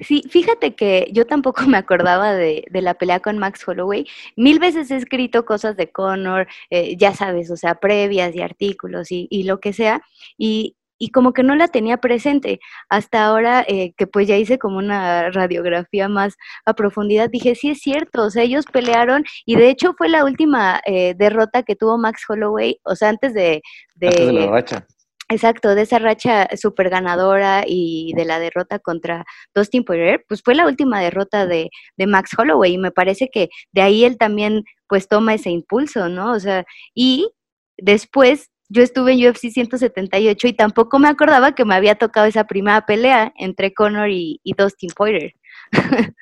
Sí, fíjate que yo tampoco me acordaba de, la pelea con Max Holloway. Mil veces he escrito cosas de Conor, eh, ya sabes, o sea, previas y artículos y, y lo que sea. Y, y como que no la tenía presente. Hasta ahora eh, que pues ya hice como una radiografía más a profundidad, dije, sí es cierto, o sea, ellos pelearon y de hecho fue la última eh, derrota que tuvo Max Holloway, o sea, antes de... de, la racha. Exacto, de esa racha súper ganadora y de la derrota contra Dustin Poirier, pues fue la última derrota de, de Max Holloway y me parece que de ahí él también pues toma ese impulso, ¿no? O sea, y después yo estuve en UFC 178 y tampoco me acordaba que me había tocado esa primera pelea entre Conor y, Dustin Poirier.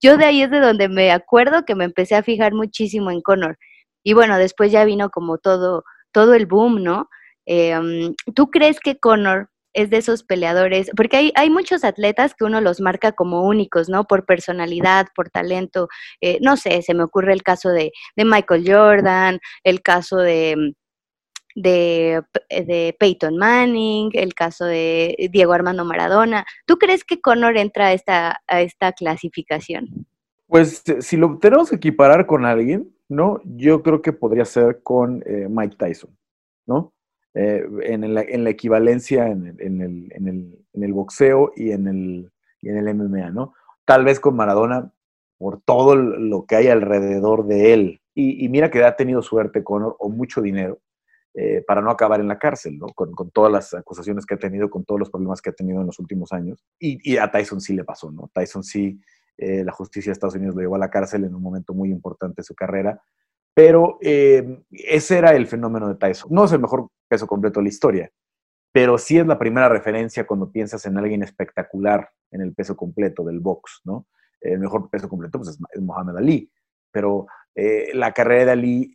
yo de ahí es de donde me acuerdo que me empecé a fijar muchísimo en Conor. Y bueno, después ya vino como todo, todo el boom, ¿no? Em, ¿Tú crees que Conor es de esos peleadores? Porque hay, hay, muchos atletas que uno los marca como únicos, ¿no? Por personalidad, por talento. Eh, no sé, se me ocurre el caso de, de Michael Jordan, el caso de de, de, Peyton Manning, el caso de Diego Armando Maradona. ¿Tú crees que Conor entra a esta, a esta clasificación? Pues si lo tenemos que equiparar con alguien, ¿no? Yo creo que podría ser con eh, Mike Tyson, ¿no? Eh, en, la, en, la, equivalencia en el, en, el, en, el, en el, boxeo y en el, en el MMA, ¿no? Tal vez con Maradona por todo lo que hay alrededor de él. Y, y mira que ha tenido suerte Conor o mucho dinero, eh, para no acabar en la cárcel, ¿no? Con, todas las acusaciones que ha tenido, con todos los problemas que ha tenido en los últimos años. Y, a Tyson sí le pasó, ¿no? Tyson sí, eh, la justicia de Estados Unidos lo llevó a la cárcel en un momento muy importante de su carrera, pero eh, ese era el fenómeno de Tyson. No es el mejor peso completo de la historia, pero sí es la primera referencia cuando piensas en alguien espectacular en el peso completo del box, ¿no? El mejor peso completo pues, es, Muhammad Ali, pero la carrera de Ali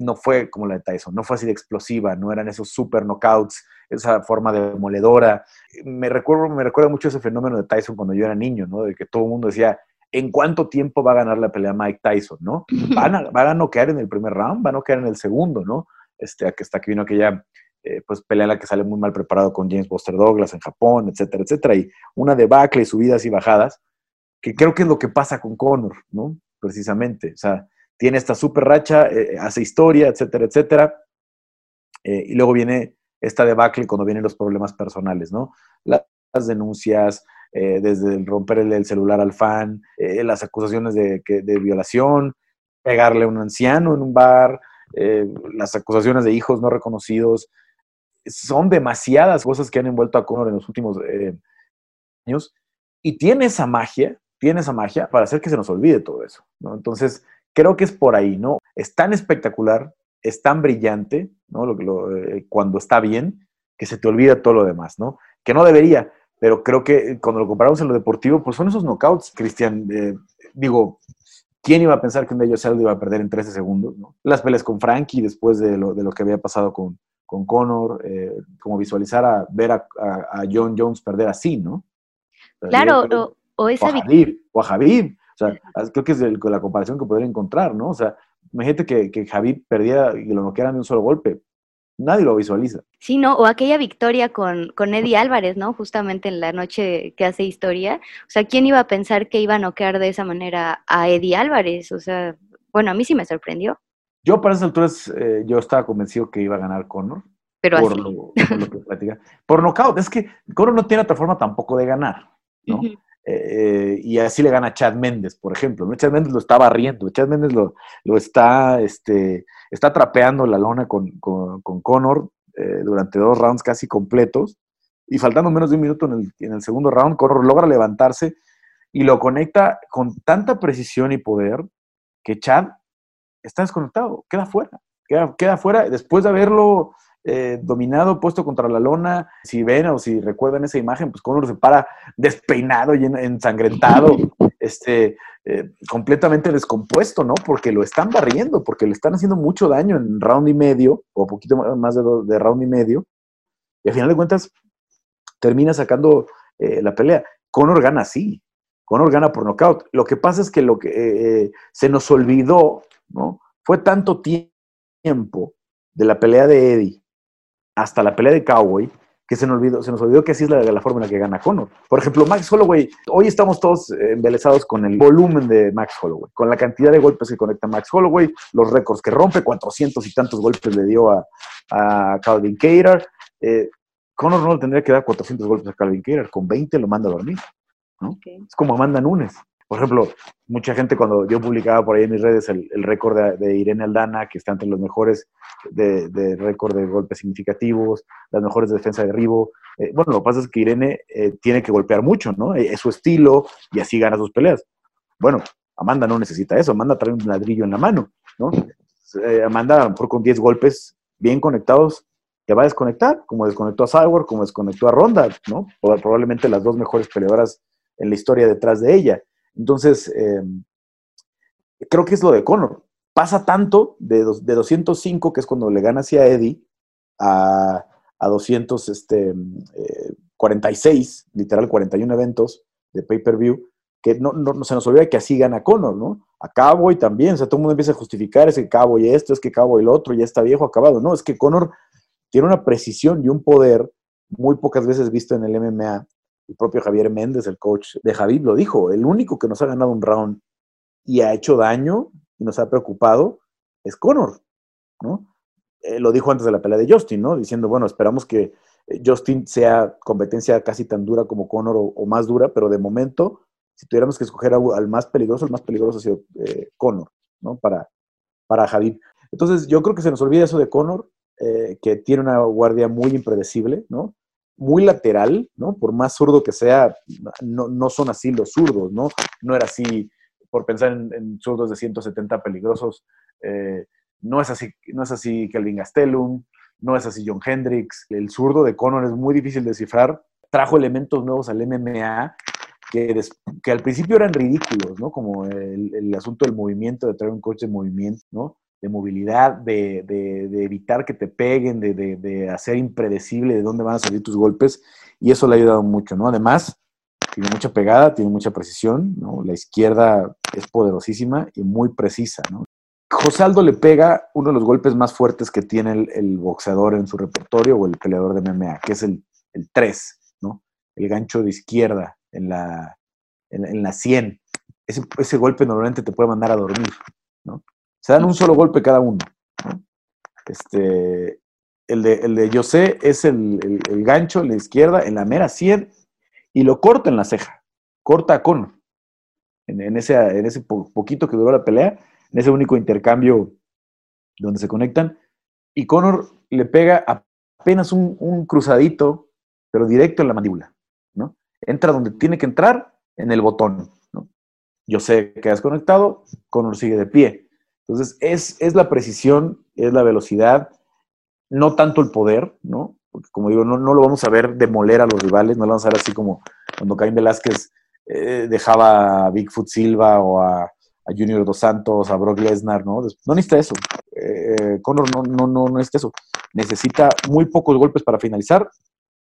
no fue como la de Tyson, no fue así de explosiva, no eran esos super knockouts, esa forma demoledora. Me recuerdo, me recuerda mucho ese fenómeno de Tyson cuando yo era niño, ¿no? De que todo el mundo decía, ¿en cuánto tiempo va a ganar la pelea Mike Tyson, no? ¿Van a, ¿Va a noquear en el primer round? ¿Va a noquear en el segundo, no? Este, hasta que vino aquella eh, pues pelea en la que sale muy mal preparado con James Buster Douglas en Japón, etcétera, etcétera, y una debacle, subidas y bajadas, que creo que es lo que pasa con Conor, ¿no? Precisamente, o sea, tiene esta super racha, eh, hace historia, etcétera, etcétera. Eh, y luego viene esta debacle cuando vienen los problemas personales, ¿no? Las, denuncias, eh, desde el romper el, celular al fan, las acusaciones de, de, violación, pegarle a un anciano en un bar, las acusaciones de hijos no reconocidos. Son demasiadas cosas que han envuelto a Conor en los últimos años y tiene esa magia, tiene esa magia para hacer que se nos olvide todo eso, ¿no? Entonces, Creo que es por ahí, ¿no? Es tan espectacular, es tan brillante, ¿no? Lo, eh, cuando está bien, que se te olvida todo lo demás, ¿no? Que no debería, pero creo que cuando lo comparamos en lo deportivo, pues son esos knockouts, Cristian. Eh, digo, ¿quién iba a pensar que un Dejo Aldo iba a perder en 13 segundos? ¿no? Las peleas con Frankie después de lo, de lo que había pasado con, con Conor, eh, como visualizar a ver a, John Jones perder así, ¿no? Claro, o, o, esa o a Javier, o a Javier, o sea, creo que es la comparación que podría encontrar, ¿no? O sea, imagínate que, que Javi perdiera y lo noquearan de un solo golpe. Nadie lo visualiza. Sí, ¿no? O aquella victoria con, con Eddie Álvarez, ¿no? Justamente en la noche que hace historia. O sea, ¿quién iba a pensar que iba a noquear de esa manera a Eddie Álvarez? O sea, bueno, a mí sí me sorprendió. Yo para esas alturas, eh, yo estaba convencido que iba a ganar Conor. Pero por así. Lo, por lo que platica. Por nocaut. Es que Conor no tiene otra forma tampoco de ganar, ¿no? Eh, y así le gana Chad Méndez, por ejemplo. Chad Méndez lo está barriendo, Chad Méndez lo, lo está, este, está trapeando la lona con, con, Conor eh, durante dos rounds casi completos. Y faltando menos de un minuto en el, en el, segundo round, Conor logra levantarse y lo conecta con tanta precisión y poder que Chad está desconectado, queda fuera. Queda, queda fuera después de haberlo eh, dominado, puesto contra la lona. Si ven o si recuerdan esa imagen, pues Conor se para despeinado y ensangrentado, este, eh, completamente descompuesto, ¿no? Porque lo están barriendo, porque le están haciendo mucho daño en round y medio, o poquito más de, de round y medio. Y al final de cuentas, termina sacando eh, la pelea. Conor gana así. Conor gana por nocaut. Lo que pasa es que lo que se nos olvidó, ¿no? Fue tanto tiempo de la pelea de Eddie hasta la pelea de Cowboy, que se nos olvidó, se nos olvidó que así es la, la forma en la que gana Conor. Por ejemplo, Max Holloway, hoy estamos todos embelesados con el volumen de Max Holloway, con la cantidad de golpes que conecta Max Holloway, los récords que rompe, 400 y tantos golpes le dio a, a Calvin Cater. Eh, Conor no le tendría que dar 400 golpes a Calvin Cater, con 20 lo manda a dormir. ¿no? Es como Amanda Nunes. Por ejemplo, mucha gente cuando yo publicaba por ahí en mis redes el, récord de, Irene Aldana, que está entre los mejores de, récord de golpes significativos, las mejores de defensa de derribo. Eh, bueno, lo que pasa es que Irene eh, tiene que golpear mucho, ¿no? Eh, es su estilo y así gana sus peleas. Bueno, Amanda no necesita eso, Amanda trae un ladrillo en la mano, ¿no? Amanda, a lo mejor con 10 golpes bien conectados, te va a desconectar, como desconectó a Cyborg, como desconectó a Ronda, ¿no? Probablemente las dos mejores peleadoras en la historia detrás de ella. Entonces, em, creo que es lo de Conor. Pasa tanto de, de 205, que es cuando le gana hacia Eddie, a, a 246, este, eh, literal 41 eventos de pay-per-view, que no, no, se nos olvida que así gana Conor, ¿no? A Cowboy también, o sea, todo el mundo empieza a justificar, ese Cowboy esto, es que Cowboy el otro, ya está viejo, acabado. No, es que Conor tiene una precisión y un poder muy pocas veces visto en el MMA, el propio Javier Méndez, el coach de Javid, lo dijo, el único que nos ha ganado un round y ha hecho daño y nos ha preocupado es Conor, ¿no? Eh, lo dijo antes de la pelea de Justin, ¿no? Diciendo, bueno, esperamos que eh, Justin sea competencia casi tan dura como Conor o, más dura, pero de momento, si tuviéramos que escoger al más peligroso, el más peligroso ha sido eh, Conor, ¿no? Para, para Javid. Entonces, yo creo que se nos olvida eso de Conor, que tiene una guardia muy impredecible, ¿no? Muy lateral, ¿no? Por más zurdo que sea, no, no son así los zurdos, ¿no? No era así, por pensar en, zurdos de 170 peligrosos, eh, no, es así, no es así Kelvin Gastelum, no es así John Hendricks. El zurdo de Conor es muy difícil de descifrar. Trajo elementos nuevos al MMA que, que al principio eran ridículos, ¿no? Como el, el, asunto del movimiento, de traer un coche de movimiento, ¿no? De movilidad, de, de, evitar que te peguen, de, de, hacer impredecible de dónde van a salir tus golpes, y eso le ha ayudado mucho, ¿no? Además, tiene mucha pegada, tiene mucha precisión, ¿no? La izquierda es poderosísima y muy precisa, ¿no? Josaldo le pega uno de los golpes más fuertes que tiene el, boxeador en su repertorio o el peleador de MMA, que es el, el 3, ¿no? El gancho de izquierda en la, en, la 100. Ese, ese golpe normalmente te puede mandar a dormir, ¿no? Se dan un solo golpe cada uno. Este, el de, el de José es el, gancho en la izquierda, en la mera 100, y lo corta en la ceja. Corta a Conor. En, ese, en ese poquito que duró la pelea, en ese único intercambio donde se conectan. Y Conor le pega apenas un, cruzadito, pero directo en la mandíbula. ¿no? Entra donde tiene que entrar, en el botón. ¿no? Yo sé que has conectado, Conor sigue de pie. Entonces, es, la precisión, es la velocidad, no tanto el poder, ¿no? Porque como digo, no, lo vamos a ver demoler a los rivales, no lo vamos a ver así como cuando Caín Velázquez eh, dejaba a Bigfoot Silva o a, Junior Dos Santos, a Brock Lesnar, ¿no? No necesita eso. Eh, Conor no, no, no, no necesita eso. Necesita muy pocos golpes para finalizar,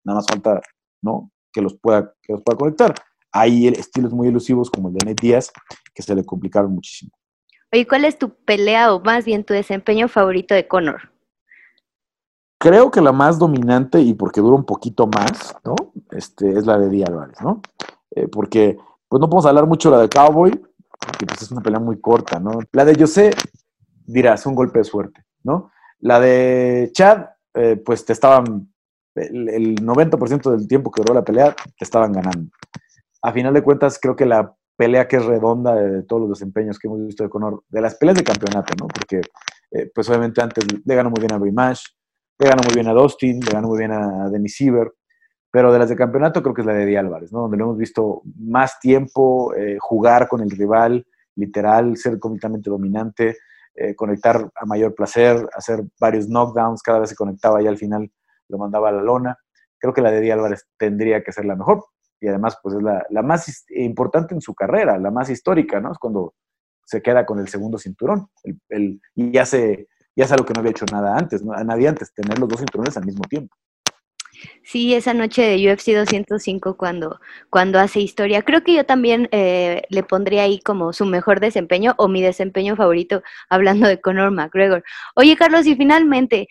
nada más falta, ¿no? Que los pueda, que los pueda conectar. Hay estilos muy elusivos como el de Nate Díaz que se le complicaron muchísimo. Oye, ¿cuál es tu pelea o más bien tu desempeño favorito de Conor? Creo que la más dominante y porque dura un poquito más, ¿no? Este, es la de Díaz Álvarez, ¿no? Eh, porque, pues no podemos hablar mucho de la de Cowboy, porque pues, es una pelea muy corta, ¿no? La de José, dirás, un golpe de suerte, ¿no? La de Chad, eh, pues te estaban, el, el 90% del tiempo que duró la pelea, te estaban ganando. A final de cuentas, creo que la pelea que es redonda de, todos los desempeños que hemos visto de Conor, de las peleas de campeonato, ¿no? Porque, eh, pues obviamente antes le ganó muy bien a Brimash, le ganó muy bien a Dustin, le ganó muy bien a Denis Siever, pero de las de campeonato creo que es la de Di Álvarez, ¿no? Donde lo hemos visto más tiempo, eh, jugar con el rival, literal, ser completamente dominante, eh, conectar a mayor placer, hacer varios knockdowns, cada vez se conectaba y al final lo mandaba a la lona. Creo que la de Eddie Álvarez tendría que ser la mejor y además pues es la, la más importante en su carrera, la más histórica, ¿no? Es cuando se queda con el segundo cinturón el, el, y hace, ya es algo que no había hecho nada antes, ¿no? nadie antes, tener los dos cinturones al mismo tiempo. Sí, esa noche de UFC 205 cuando, cuando hace historia. Creo que yo también eh, le pondría ahí como su mejor desempeño o mi desempeño favorito hablando de Conor McGregor. Oye, Carlos, y finalmente,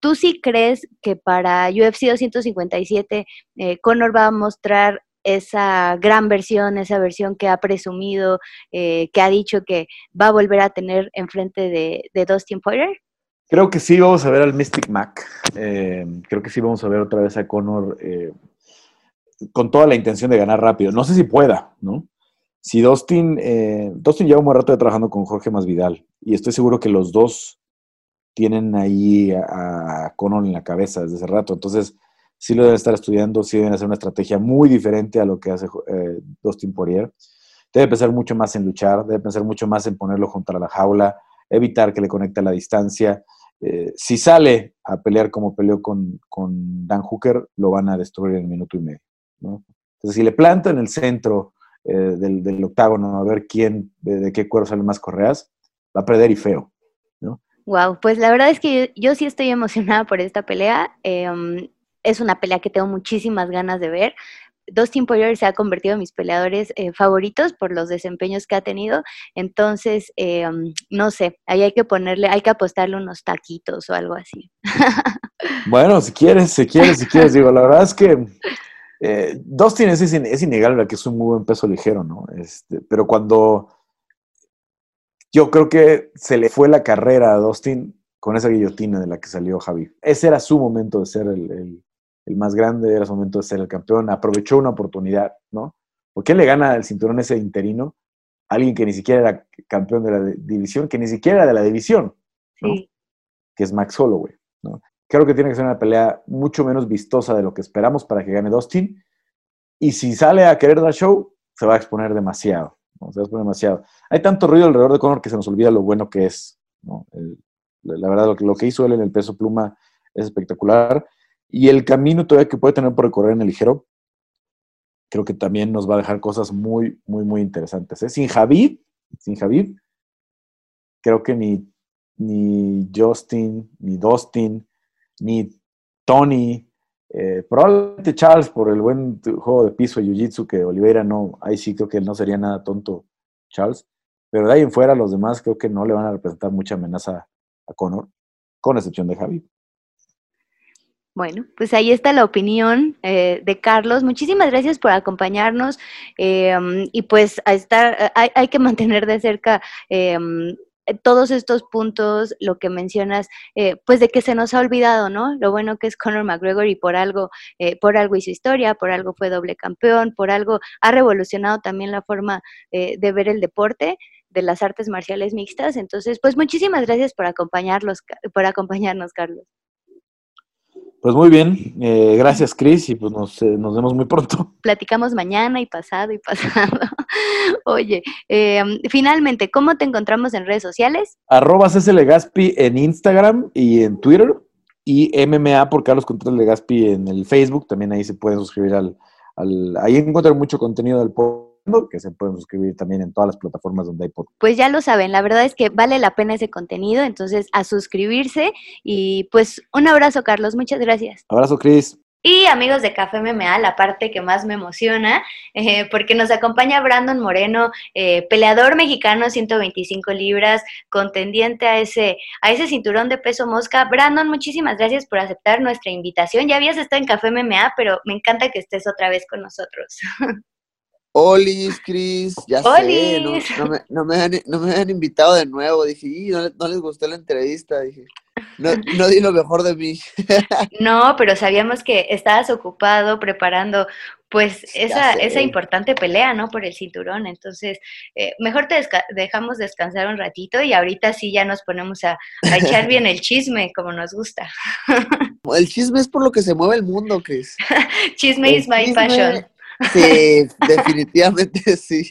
¿tú sí crees que para UFC 257 eh, Conor va a mostrar esa gran versión, esa versión que ha presumido, eh, que ha dicho que va a volver a tener enfrente de, Dustin Poirier? Creo que sí vamos a ver al Mystic Mac. Eh, creo que sí vamos a ver otra vez a Conor eh, con toda la intención de ganar rápido. No sé si pueda, ¿no? Si Dustin, eh, Dustin lleva un buen rato trabajando con Jorge Masvidal y estoy seguro que los dos tienen ahí a, a Conor en la cabeza desde ese rato. Entonces, sí lo deben estar estudiando, sí deben hacer una estrategia muy diferente a lo que hace eh, Dustin Poirier. Debe pensar mucho más en luchar, debe pensar mucho más en ponerlo contra la jaula, evitar que le conecte a la distancia. Eh, si sale a pelear como peleó con, con, Dan Hooker, lo van a destruir en un minuto y medio. Entonces, si le planta en el centro eh, del, del, octágono a ver quién, de, de, qué cuero salen más correas, va a perder y feo. Wow, pues la verdad es que yo, sí estoy emocionada por esta pelea. Eh, es una pelea que tengo muchísimas ganas de ver. Dustin Poirier se ha convertido en mis peleadores eh, favoritos por los desempeños que ha tenido. Entonces, eh, no sé, ahí hay que ponerle, hay que apostarle unos taquitos o algo así. Bueno, si quieres, si quieres, si quieres, digo, la verdad es que eh, Dustin es, es, innegable que es un muy buen peso ligero, ¿no? Este, pero cuando yo creo que se le fue la carrera a Dustin con esa guillotina de la que salió Javi. Ese era su momento de ser el, el el más grande, era su momento de ser el campeón, aprovechó una oportunidad, ¿no? ¿Por qué le gana el cinturón ese interino? A alguien que ni siquiera era campeón de la división, que ni siquiera era de la división, ¿no? Sí. Que es Max Holloway, ¿no? Creo que tiene que ser una pelea mucho menos vistosa de lo que esperamos para que gane Dustin. Y si sale a querer dar show, se va a exponer demasiado, ¿no? Se va a exponer demasiado. Hay tanto ruido alrededor de Conor que se nos olvida lo bueno que es, ¿no? La verdad, lo que, lo que hizo él en el peso pluma es espectacular. Y el camino todavía que puede tener por recorrer en el ligero, creo que también nos va a dejar cosas muy, muy, muy interesantes. ¿eh? Sin Javid, sin Javid, creo que ni, ni Justin, ni Dustin, ni Tony, eh, probablemente Charles por el buen juego de piso y Jiu-Jitsu que Oliveira no, ahí sí creo que él no sería nada tonto Charles, pero de ahí en fuera los demás creo que no le van a representar mucha amenaza a Conor, con excepción de Javid. Bueno, pues ahí está la opinión eh, de Carlos. Muchísimas gracias por acompañarnos eh, y pues a estar, hay, hay, que mantener de cerca eh, todos estos puntos, lo que mencionas, pues de que se nos ha olvidado, ¿no? Lo bueno que es Conor McGregor y por algo, por algo hizo historia, por algo fue doble campeón, por algo ha revolucionado también la forma de ver el deporte de las artes marciales mixtas. Entonces, pues muchísimas gracias por acompañarlos, por acompañarnos, Carlos. Pues muy bien, eh, gracias Cris y pues nos, eh, nos, vemos muy pronto. Platicamos mañana y pasado y pasado. Oye, eh, finalmente, ¿cómo te encontramos en redes sociales? Arroba Gaspi en Instagram y en Twitter y MMA por Carlos Contreras Legaspi en el Facebook, también ahí se pueden suscribir al, al ahí encuentran mucho contenido del podcast que se pueden suscribir también en todas las plataformas donde hay podcast. Pues ya lo saben, la verdad es que vale la pena ese contenido, entonces a suscribirse y pues un abrazo Carlos, muchas gracias. Abrazo Cris. Y amigos de Café MMA, la parte que más me emociona, eh, porque nos acompaña Brandon Moreno, eh, peleador mexicano, 125 libras, contendiente a ese, a ese cinturón de peso mosca. Brandon, muchísimas gracias por aceptar nuestra invitación. Ya habías estado en Café MMA, pero me encanta que estés otra vez con nosotros. Olis, Cris, ya sé, no, no, me, no, me han, no, me, han, invitado de nuevo. Dije, no, no, les gustó la entrevista. Dije, no, no di lo mejor de mí. no, pero sabíamos que estabas ocupado preparando pues esa, esa importante pelea, ¿no? Por el cinturón. Entonces, eh, mejor te desca dejamos descansar un ratito y ahorita sí ya nos ponemos a, a echar bien el chisme, como nos gusta. el chisme es por lo que se mueve el mundo, Cris. chisme el is my chisme... passion. Sí, definitivamente sí.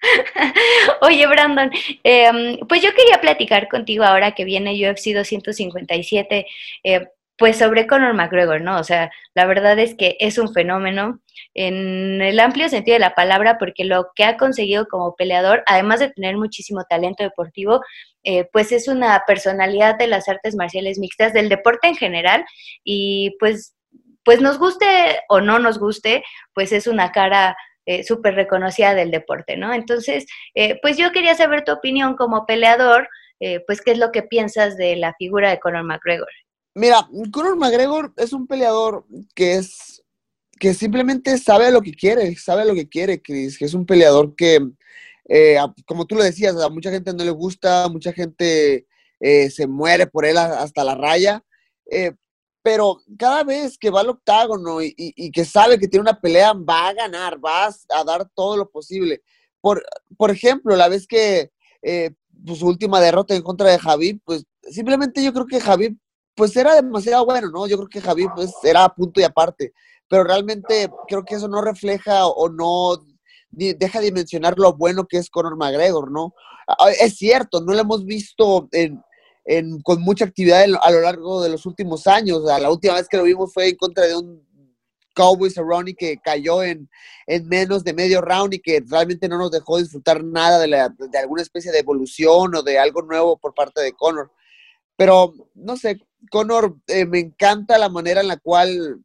Oye, Brandon, em, pues yo quería platicar contigo ahora que viene UFC 257, eh, pues sobre Conor McGregor, ¿no? O sea, la verdad es que es un fenómeno en el amplio sentido de la palabra, porque lo que ha conseguido como peleador, además de tener muchísimo talento deportivo, eh, pues es una personalidad de las artes marciales mixtas, del deporte en general, y pues, pues nos guste o no nos guste, pues es una cara eh, súper reconocida del deporte, ¿no? Entonces, eh, pues yo quería saber tu opinión como peleador, pues qué es lo que piensas de la figura de Conor McGregor. Mira, Conor McGregor es un peleador que es que simplemente sabe lo que quiere, sabe lo que quiere, Chris, que es un peleador que, eh, como tú lo decías, a mucha gente no le gusta, mucha gente eh, se muere por él hasta la raya, eh, pero cada vez que va al octágono y, que sabe que tiene una pelea, va a ganar, va a, dar todo lo posible. Por, por ejemplo, la vez que pues, su última derrota en contra de Javi, pues simplemente yo creo que Javi pues era demasiado bueno, ¿no? Yo creo que Javi pues era a punto y aparte, pero realmente creo que eso no refleja o no deja de mencionar lo bueno que es Conor McGregor, ¿no? Es cierto, no lo hemos visto en, con mucha actividad a lo largo de los últimos años. la última vez que lo vimos fue en contra de un Cowboy Cerrone que cayó en, en, menos de medio round y que realmente no nos dejó disfrutar nada de, la, de alguna especie de evolución o de algo nuevo por parte de Conor. Pero, no sé, Conor, eh, me encanta la manera en la cual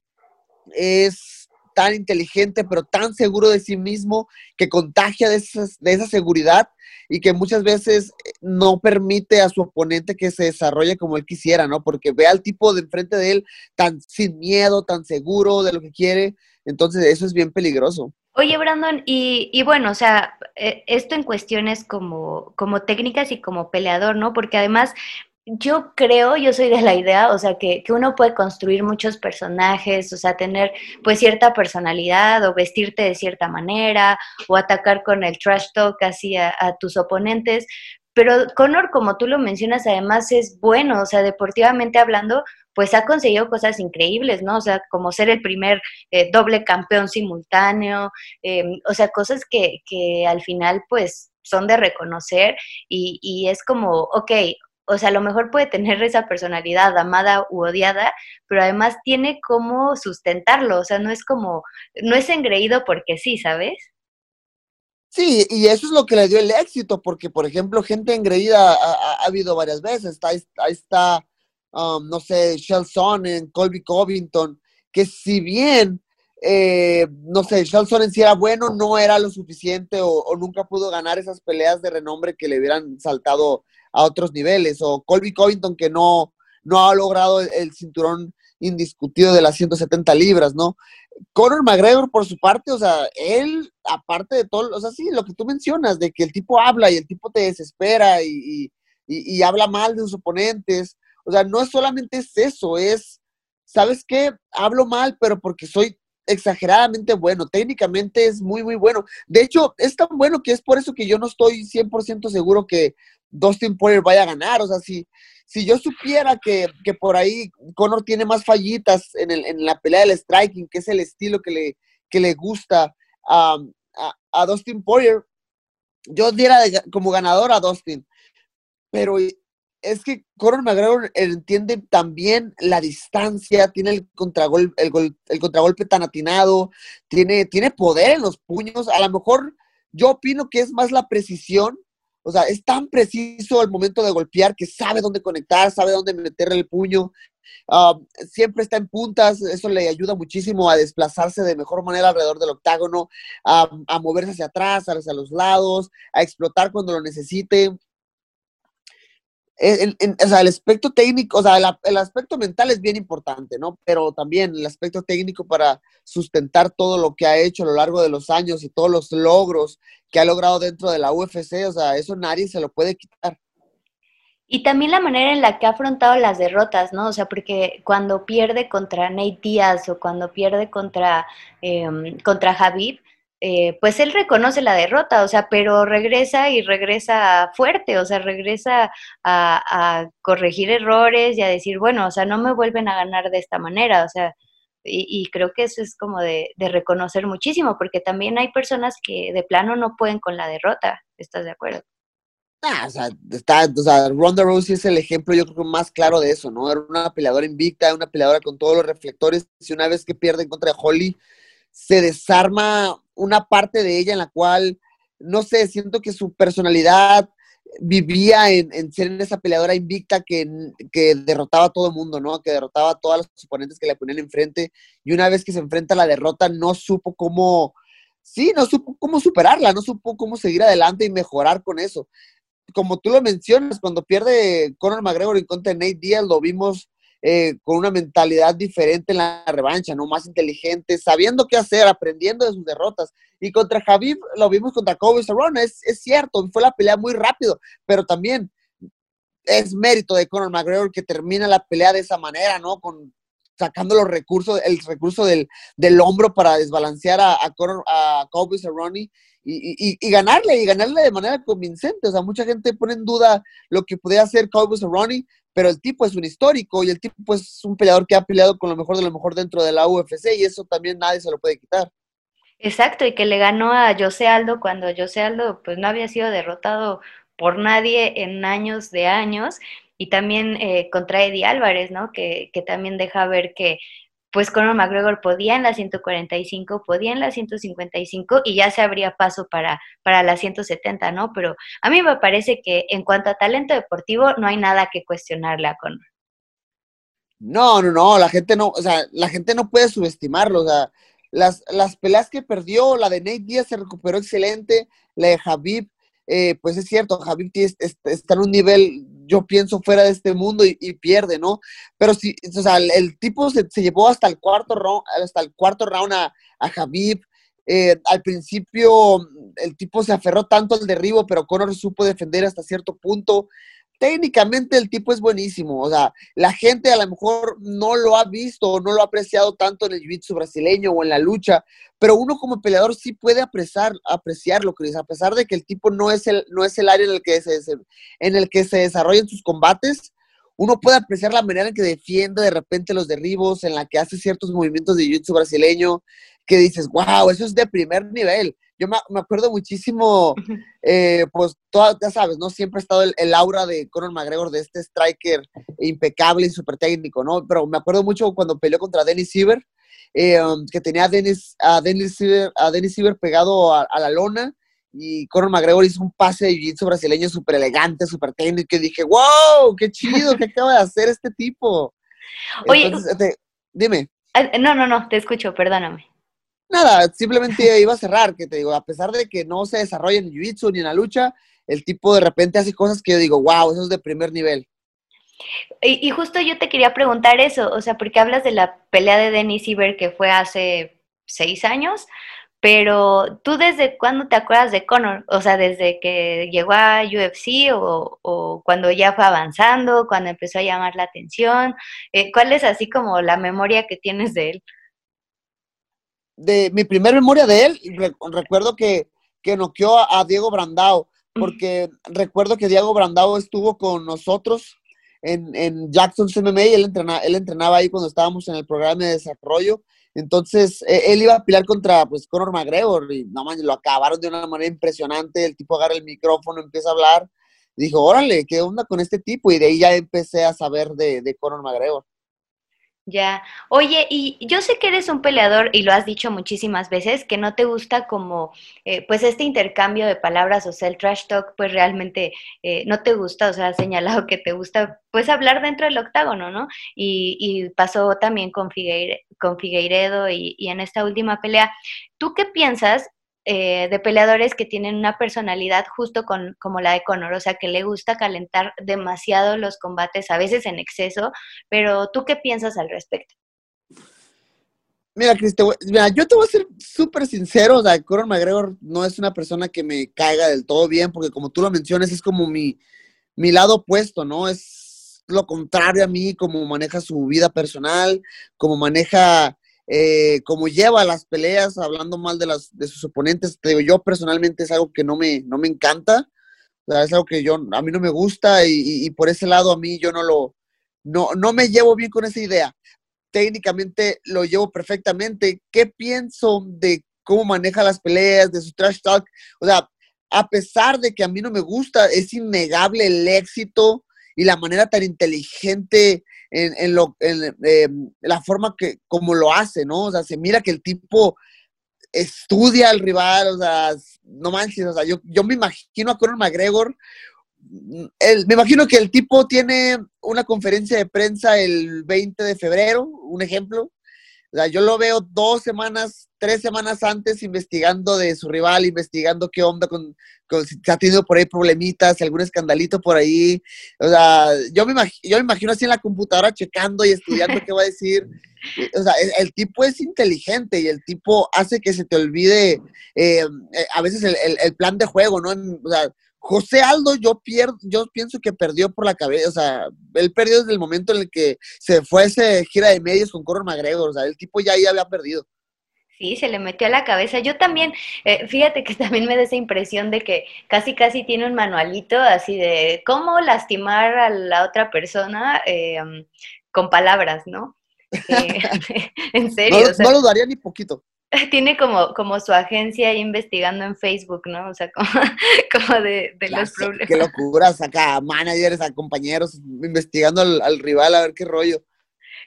es tan inteligente, pero tan seguro de sí mismo, que contagia de, de esa seguridad y que muchas veces eh, no permite a su oponente que se desarrolle como él quisiera, ¿no? Porque ve al tipo de enfrente de él tan sin miedo, tan seguro de lo que quiere, entonces eso es bien peligroso. Oye, Brandon, y, y, bueno, o sea, eh, esto en cuestiones como, como técnicas y como peleador, ¿no? Porque además yo creo, yo soy de la idea, o sea, que, uno puede construir muchos personajes, o sea, tener pues cierta personalidad o vestirte de cierta manera o atacar con el trash talk así a, tus oponentes. Pero Conor, como tú lo mencionas, además es bueno, o sea, deportivamente hablando, pues ha conseguido cosas increíbles, ¿no? O sea, como ser el primer eh, doble campeón simultáneo, em, o sea, cosas que, que al final pues son de reconocer y, y es como, ok, o sea, a lo mejor puede tener esa personalidad amada u odiada, pero además tiene cómo sustentarlo, o sea, no es como, no es engreído porque sí, ¿sabes? Sí, y eso es lo que le dio el éxito, porque, por ejemplo, gente engreída ha, habido varias veces. Ahí, está, um, no sé, Shelson en Colby Covington, que si bien, eh, no sé, Shelson en sí era bueno, no era lo suficiente o, nunca pudo ganar esas peleas de renombre que le hubieran saltado a otros niveles, o Colby Covington que no, no ha logrado el, cinturón indiscutido de las 170 libras, ¿no? Conor McGregor, por su parte, o sea, él, aparte de todo, o sea, sí, lo que tú mencionas, de que el tipo habla y el tipo te desespera y, y, habla mal de sus oponentes, o sea, no es solamente es eso, es, ¿sabes qué? Hablo mal, pero porque soy exageradamente bueno, técnicamente es muy, muy bueno. De hecho, es tan bueno que es por eso que yo no estoy 100% seguro que Dustin Poirier vaya a ganar. O sea, si, si yo supiera que, por ahí Conor tiene más fallitas en, el, en, la pelea del striking, que es el estilo que le, que le gusta a, a, Dustin Poirier, yo diera como ganador a Dustin. Pero es que Conor McGregor entiende también la distancia, tiene el el contragolpe tan atinado, tiene, tiene poder en los puños. A lo mejor yo opino que es más la precisión o sea, es tan preciso el momento de golpear que sabe dónde conectar, sabe dónde meterle el puño. Ah, siempre está en puntas, eso le ayuda muchísimo a desplazarse de mejor manera alrededor del octágono, a, a moverse hacia atrás, hacia los lados, a explotar cuando lo necesite el, o sea, el aspecto técnico, o sea, el, aspecto mental es bien importante, ¿no? Pero también el aspecto técnico para sustentar todo lo que ha hecho a lo largo de los años y todos los logros que ha logrado dentro de la UFC, o sea, eso nadie se lo puede quitar. Y también la manera en la que ha afrontado las derrotas, ¿no? O sea, porque cuando pierde contra Nate Diaz o cuando pierde contra, eh, contra Javib, eh, pues él reconoce la derrota, o sea, pero regresa y regresa fuerte, o sea, regresa a, corregir errores y a decir, bueno, o sea, no me vuelven a ganar de esta manera, o sea, Y, creo que eso es como de, reconocer muchísimo, porque también hay personas que de plano no pueden con la derrota. ¿Estás de acuerdo? Ah, o sea, está, o sea, Ronda Rousey es el ejemplo, yo creo, más claro de eso, ¿no? Era una peleadora invicta, una peleadora con todos los reflectores, y una vez que pierde en contra de Holly, se desarma una parte de ella en la cual, no sé, siento que su personalidad, vivía en, ser esa peleadora invicta que, derrotaba a todo el mundo, ¿no? Que derrotaba a todos los oponentes que le ponían enfrente. Y una vez que se enfrenta a la derrota, no supo cómo, sí, no supo cómo superarla, no supo cómo seguir adelante y mejorar con eso. Como tú lo mencionas, cuando pierde Conor McGregor en contra de Nate Diaz, lo vimos eh, con una mentalidad diferente en la revancha, ¿no? Más inteligente, sabiendo qué hacer, aprendiendo de sus derrotas. Y contra Javib lo vimos contra Kobe es, es cierto, fue la pelea muy rápido, pero también es mérito de Conor McGregor que termina la pelea de esa manera, ¿no? Con, sacando los recursos, el recurso del, del hombro para desbalancear a, a, Conor, y, y, y, ganarle, y ganarle de manera convincente. O sea, mucha gente pone en duda lo que podía hacer Kobe pero el tipo es un histórico y el tipo es un peleador que ha peleado con lo mejor de lo mejor dentro de la UFC y eso también nadie se lo puede quitar. Exacto, y que le ganó a José Aldo cuando José Aldo pues no había sido derrotado por nadie en años de años y también eh, contra Eddie Álvarez, ¿no? Que, que también deja ver que pues Conor McGregor podía en la 145, podía en la 155 y ya se abría paso para, para la 170, ¿no? Pero a mí me parece que en cuanto a talento deportivo no hay nada que cuestionarle a Conor. No, no, no, la gente no, o sea, la gente no puede subestimarlo, o sea, las, las peleas que perdió, la de Nate Díaz se recuperó excelente, la de Javib, eh, pues es cierto, Javib está en un nivel yo pienso, fuera de este mundo y, pierde, ¿no? Pero sí, o sea, el, tipo se, llevó hasta el cuarto round, hasta el cuarto round a, a Javib. Eh, al principio el tipo se aferró tanto al derribo, pero Conor supo defender hasta cierto punto técnicamente el tipo es buenísimo. O sea, la gente a lo mejor no lo ha visto o no lo ha apreciado tanto en el jiu-jitsu brasileño o en la lucha, pero uno como peleador sí puede apreciar, apreciarlo, Cris, a pesar de que el tipo no es el, no es el área en el, que se, en el que se desarrollan sus combates. Uno puede apreciar la manera en que defiende de repente los derribos, en la que hace ciertos movimientos de jiu-jitsu brasileño, que dices, wow, eso es de primer nivel yo me, acuerdo muchísimo, eh, pues, toda, ya sabes, ¿no? Siempre ha estado el, aura de Conor McGregor, de este striker impecable y súper técnico, ¿no? Pero me acuerdo mucho cuando peleó contra Dennis Siever, eh, um, que tenía a Dennis, a Dennis, Siever, a Dennis pegado a, la lona, y Conor McGregor hizo un pase de jiu brasileño súper elegante, súper técnico, y dije, wow, qué chido, ¿qué acaba de hacer este tipo? Oye, dime. No, no, no, te escucho, perdóname. Nada, simplemente iba a cerrar, que te digo, a pesar de que no se desarrolla en jiu-jitsu ni en la lucha, el tipo de repente hace cosas que yo digo, wow, eso es de primer nivel. Y, justo yo te quería preguntar eso, o sea, porque hablas de la pelea de Denis Iber que fue hace seis años, pero tú desde cuándo te acuerdas de Conor? O sea, desde que llegó a UFC o, o cuando ya fue avanzando, cuando empezó a llamar la atención, eh, ¿cuál es así como la memoria que tienes de él? De mi primera memoria de él, recuerdo que, que noqueó a, Diego Brandao, porque recuerdo que Diego Brandao estuvo con nosotros en, en Jackson's MMA, él, entrenaba, él entrenaba ahí cuando estábamos en el programa de desarrollo, entonces e, él iba a pelear contra pues Conor McGregor y no man, lo acabaron de una manera impresionante, el tipo agarra el micrófono, empieza a hablar, dijo, órale, ¿qué onda con este tipo? Y de ahí ya empecé a saber de, de Conor McGregor. Ya. Oye, y yo sé que eres un peleador y lo has dicho muchísimas veces, que no te gusta como, eh, pues este intercambio de palabras, o sea, el trash talk, pues realmente eh, no te gusta, o sea, has señalado que te gusta, pues hablar dentro del octágono, ¿no? Y, y pasó también con, con Figueiredo y, y en esta última pelea. ¿Tú qué piensas eh, de peleadores que tienen una personalidad justo con, como la de Conor, o sea, que le gusta calentar demasiado los combates, a veces en exceso, pero ¿tú qué piensas al respecto? Mira, Cris, mira, yo te voy a ser súper sincero, o sea, Conor McGregor no es una persona que me caiga del todo bien, porque como tú lo mencionas, es como mi, mi lado opuesto, ¿no? Es lo contrario a mí, como maneja su vida personal, como maneja eh, como lleva las peleas, hablando mal de, las, de sus oponentes, te digo, yo personalmente es algo que no me, no me encanta, es algo que yo, a mí no me gusta y, por ese lado a mí yo no lo, no, no me llevo bien con esa idea. técnicamente lo llevo perfectamente. ¿Qué pienso de cómo maneja las peleas, de su trash talk? O sea, a pesar de que a mí no me gusta, es innegable el éxito y la manera tan inteligente en, lo, en em, la forma que, como lo hace, ¿no? O sea, se mira que el tipo estudia al rival, o sea, no manches, o sea, yo, yo me imagino a Conor McGregor, el, me imagino que el tipo tiene una conferencia de prensa el 20 de febrero, un ejemplo, o sea, yo lo veo dos semanas, tres semanas antes investigando de su rival, investigando qué onda con, si ha tenido por ahí problemitas, algún escandalito por ahí. O sea, yo me, yo me imagino así en la computadora checando y estudiando qué va a decir. O sea, el, tipo es inteligente y el tipo hace que se te olvide eh, eh, a veces el, el, plan de juego, ¿no? O sea, José Aldo, yo pierdo, yo pienso que perdió por la cabeza, o sea, él perdió desde el momento en el que se fue ese gira de medios con Conor McGregor, o sea, el tipo ya ahí había perdido. Sí, se le metió a la cabeza. Yo también, eh, fíjate que también me da esa impresión de que casi casi tiene un manualito así de cómo lastimar a la otra persona eh, con palabras, ¿no? Eh, en serio. No, no lo daría ni poquito. tiene como, como su agencia ahí investigando en Facebook, ¿no? O sea, como, como de, los problemas. Qué locura, saca a managers, a compañeros, investigando al, rival a ver qué rollo.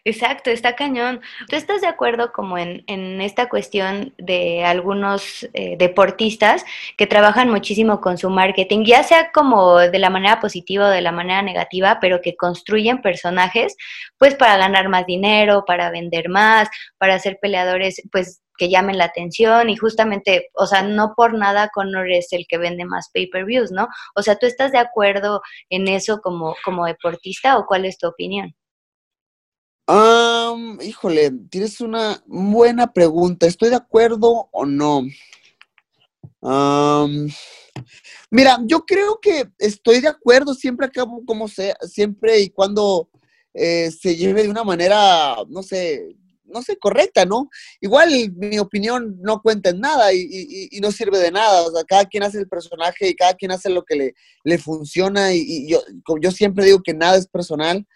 Exacto, está cañón. ¿Tú estás de acuerdo como en, en esta cuestión de algunos eh, deportistas que trabajan muchísimo con su marketing, ya sea como de la manera positiva o de la manera negativa, pero que construyen personajes pues para ganar más dinero, para vender más, para ser peleadores pues que llamen la atención y justamente, o sea, no por nada Conor es el que vende más pay-per-views, ¿no? O sea, ¿tú estás de acuerdo en eso como, como deportista o cuál es tu opinión? híjole, tienes una buena pregunta. ¿Estoy de acuerdo o no? mira, yo creo que estoy de acuerdo siempre acabo como sea, siempre y cuando eh, se lleve de una manera, no sé, no sé, correcta, ¿no? Igual mi opinión no cuenta en nada y, no sirve de nada. O sea, cada quien hace el personaje y cada quien hace lo que le, le funciona y, yo, yo siempre digo que nada es personal.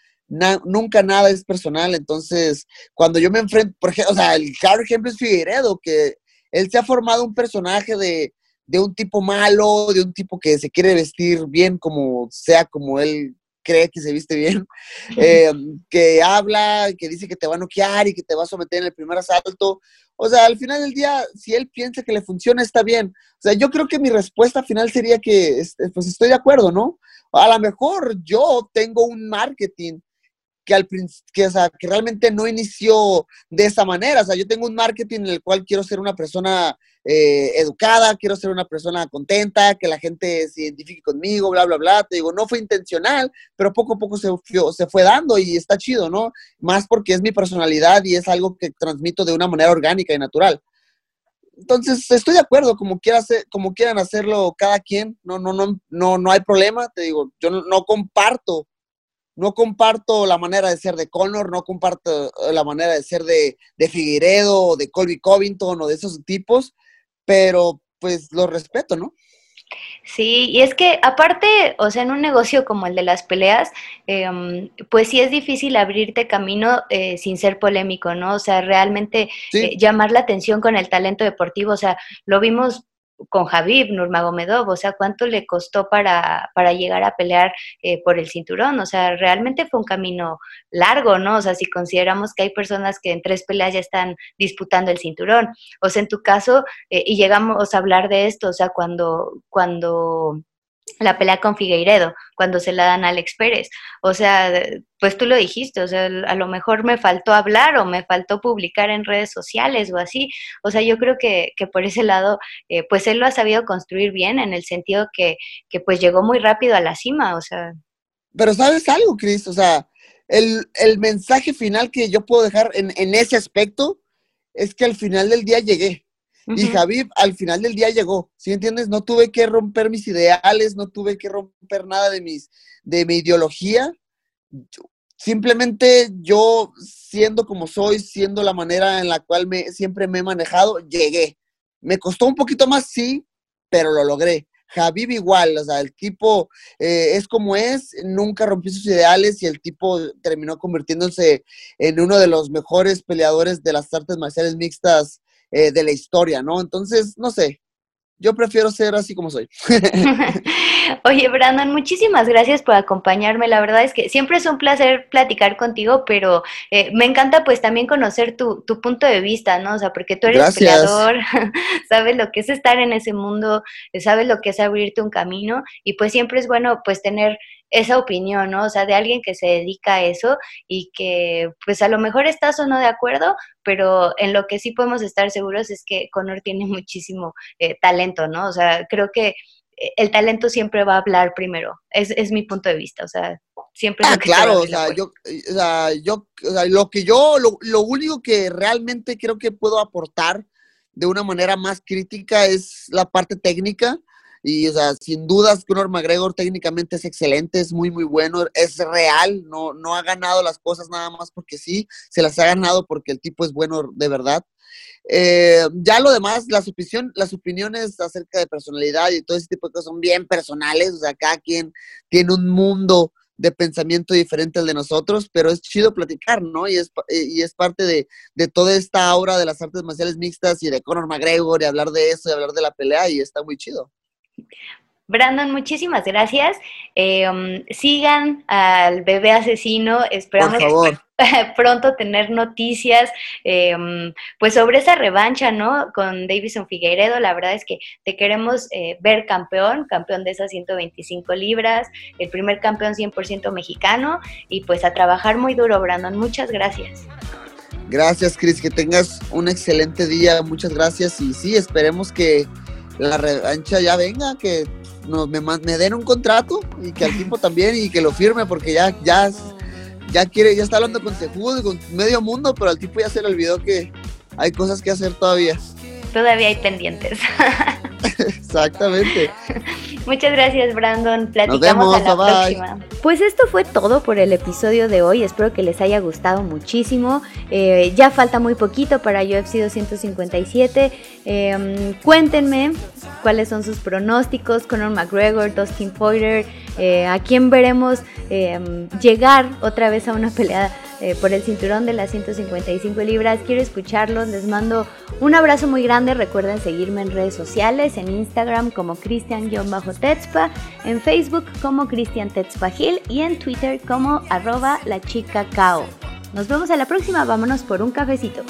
nunca nada es personal, entonces cuando yo me enfrento, por ejemplo, o sea, el claro ejemplo es Figueredo, que él se ha formado un personaje de, de un tipo malo, de un tipo que se quiere vestir bien como sea, como él cree que se viste bien, eh, que habla, que dice que te va a noquear y que te va a someter en el primer asalto. O sea, al final del día, si él piensa que le funciona, está bien. O sea, yo creo que mi respuesta final sería que, pues estoy de acuerdo, ¿no? A lo mejor yo tengo un marketing que, al, que, o sea, que realmente no inició de esa manera. O sea, yo tengo un marketing en el cual quiero ser una persona eh, educada, quiero ser una persona contenta, que la gente se identifique conmigo, bla, bla, bla. Te digo, no fue intencional, pero poco a poco se, fue dando y está chido, ¿no? Más porque es mi personalidad y es algo que transmito de una manera orgánica y natural. Entonces, estoy de acuerdo, como, quiera hacer, como quieran hacerlo cada quien, no, no, no, no, no hay problema, te digo, yo no comparto no comparto la manera de ser de Connor, no comparto la manera de ser de, de Figueredo o de Colby Covington o de esos tipos, pero pues lo respeto, ¿no? Sí, y es que aparte, o sea, en un negocio como el de las peleas, em, pues sí es difícil abrirte camino eh, sin ser polémico, ¿no? O sea, realmente eh, llamar la atención con el talento deportivo, o sea, lo vimos con Javib Nurmagomedov, o sea, cuánto le costó para, para llegar a pelear eh, por el cinturón, o sea, realmente fue un camino largo, ¿no? O sea, si consideramos que hay personas que en tres peleas ya están disputando el cinturón, o sea, en tu caso, eh, y llegamos a hablar de esto, o sea, cuando, cuando la pelea con Figueiredo, cuando se la dan a Alex Pérez. O sea, pues tú lo dijiste, o sea, a lo mejor me faltó hablar o me faltó publicar en redes sociales o así. O sea, yo creo que, que por ese lado, eh, pues él lo ha sabido construir bien en el sentido que, que pues llegó muy rápido a la cima, o sea. Pero sabes algo, Cris, o sea, el, el, mensaje final que yo puedo dejar en, en ese aspecto es que al final del día llegué. Y Javib al final del día llegó, ¿sí entiendes? No tuve que romper mis ideales, no tuve que romper nada de, mis, de mi ideología. Simplemente yo, siendo como soy, siendo la manera en la cual me, siempre me he manejado, llegué. Me costó un poquito más, sí, pero lo logré. Javib igual, o sea, el tipo eh, es como es, nunca rompió sus ideales y el tipo terminó convirtiéndose en uno de los mejores peleadores de las artes marciales mixtas eh, de la historia, ¿no? Entonces, no sé, yo prefiero ser así como soy. Oye, Brandon, muchísimas gracias por acompañarme. La verdad es que siempre es un placer platicar contigo, pero eh, me encanta pues también conocer tu, tu, punto de vista, ¿no? O sea, porque tú eres peleador, sabes lo que es estar en ese mundo, sabes lo que es abrirte un camino y pues siempre es bueno pues tener esa opinión, ¿no? O sea, de alguien que se dedica a eso y que pues a lo mejor estás o no de acuerdo, pero en lo que sí podemos estar seguros es que Connor tiene muchísimo eh, talento, ¿no? O sea, creo que eh, el talento siempre va a hablar primero, es, es mi punto de vista, o sea, siempre... Ah, claro, o sea, yo, o sea, yo, o sea, lo que yo, lo, lo único que realmente creo que puedo aportar de una manera más crítica es la parte técnica, y, o sea, sin dudas, Conor McGregor técnicamente es excelente, es muy, muy bueno, es real, no, no ha ganado las cosas nada más porque sí, se las ha ganado porque el tipo es bueno de verdad. Eh, ya lo demás, las, opinión, las opiniones acerca de personalidad y todo ese tipo de cosas son bien personales, o sea, cada quien tiene un mundo de pensamiento diferente al de nosotros, pero es chido platicar, ¿no? Y es, y es parte de, de toda esta aura de las artes marciales mixtas y de Conor McGregor y hablar de eso y hablar de la pelea y está muy chido. Brandon, muchísimas gracias. Eh, um, sigan al bebé asesino. Esperamos pronto tener noticias eh, um, pues sobre esa revancha, ¿no? Con Davison Figueiredo. La verdad es que te queremos eh, ver campeón, campeón de esas 125 libras, el primer campeón 100% mexicano y pues a trabajar muy duro, Brandon. Muchas gracias. Gracias, Cris. Que tengas un excelente día. Muchas gracias. Y sí, esperemos que la revancha ya venga, que no, me, me den un contrato y que al tipo también y que lo firme porque ya, ya, ya quiere, ya está hablando con Sejudo y con medio mundo, pero al tipo ya se le olvidó que hay cosas que hacer todavía. Todavía hay pendientes. Exactamente. Muchas gracias, Brandon. Platicamos a la próxima. Pues esto fue todo por el episodio de hoy. Espero que les haya gustado muchísimo. Eh, ya falta muy poquito para UFC 257. Em, cuéntenme cuáles son sus pronósticos. Conor McGregor, Dustin Poirier. Eh, ¿A quién veremos em, llegar otra vez a una pelea eh, por el cinturón de las 155 libras. Quiero escucharlos, les mando un abrazo muy grande. Recuerden seguirme en redes sociales, en Instagram como Cristian-Tetspa, en Facebook como Cristian Tetspa Gil y en Twitter como arroba la chica Nos vemos a la próxima, vámonos por un cafecito.